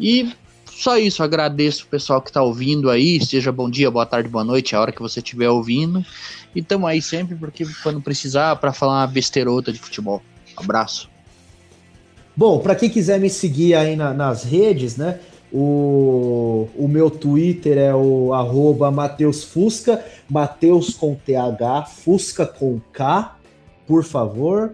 C: E só isso, agradeço o pessoal que está ouvindo aí. Seja bom dia, boa tarde, boa noite, a hora que você estiver ouvindo. E tamo aí sempre, porque quando precisar, para falar uma besteirota de futebol. Abraço.
D: Bom, para quem quiser me seguir aí na, nas redes, né? O, o meu Twitter é o arroba Mateus Fusca, Mateus com TH, Fusca com K, por favor.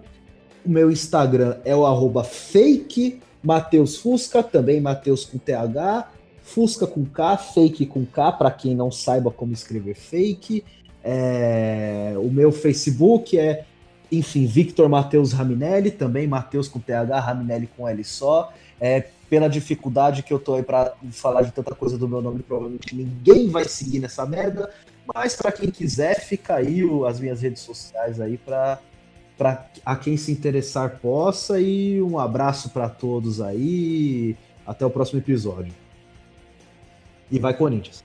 D: O meu Instagram é o arroba fake Matheus Fusca, também Matheus com TH, Fusca com K, fake com K, para quem não saiba como escrever fake. É, o meu Facebook é, enfim, Victor Matheus Raminelli, também Matheus com TH, Raminelli com L só. É, pela dificuldade que eu tô aí para falar de tanta coisa do meu nome, provavelmente ninguém vai seguir nessa merda. Mas para quem quiser, fica aí o, as minhas redes sociais aí para para a quem se interessar possa e um abraço para todos aí. Até o próximo episódio. E vai Corinthians.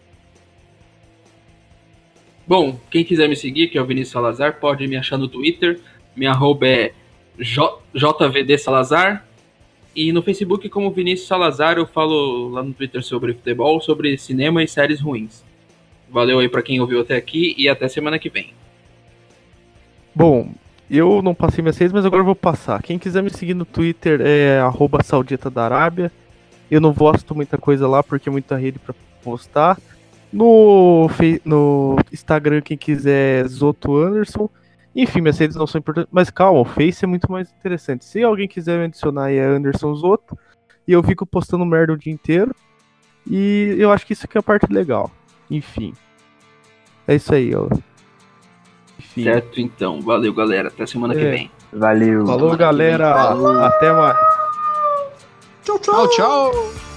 E: Bom, quem quiser me seguir, que é o Vinícius Salazar, pode me achar no Twitter. Minha arroba é JVD Salazar. E no Facebook, como Vinícius Salazar, eu falo lá no Twitter sobre futebol, sobre cinema e séries ruins. Valeu aí para quem ouviu até aqui e até semana que vem.
A: Bom, eu não passei minhas redes, mas agora eu vou passar. Quem quiser me seguir no Twitter é arroba Saudita da Arábia. Eu não posto muita coisa lá porque é muita rede para postar. No, no Instagram, quem quiser, Zoto Anderson. Enfim, minhas redes não são importantes. Mas calma, o Face é muito mais interessante. Se alguém quiser me adicionar, é Anderson Zoto. E eu fico postando merda o dia inteiro. E eu acho que isso aqui é a parte legal. Enfim. É isso aí, ó.
E: Enfim. Certo, então. Valeu, galera. Até semana é. que vem.
B: Valeu.
A: Falou, galera. Até mais.
C: Tchau, tchau. Tchau, tchau.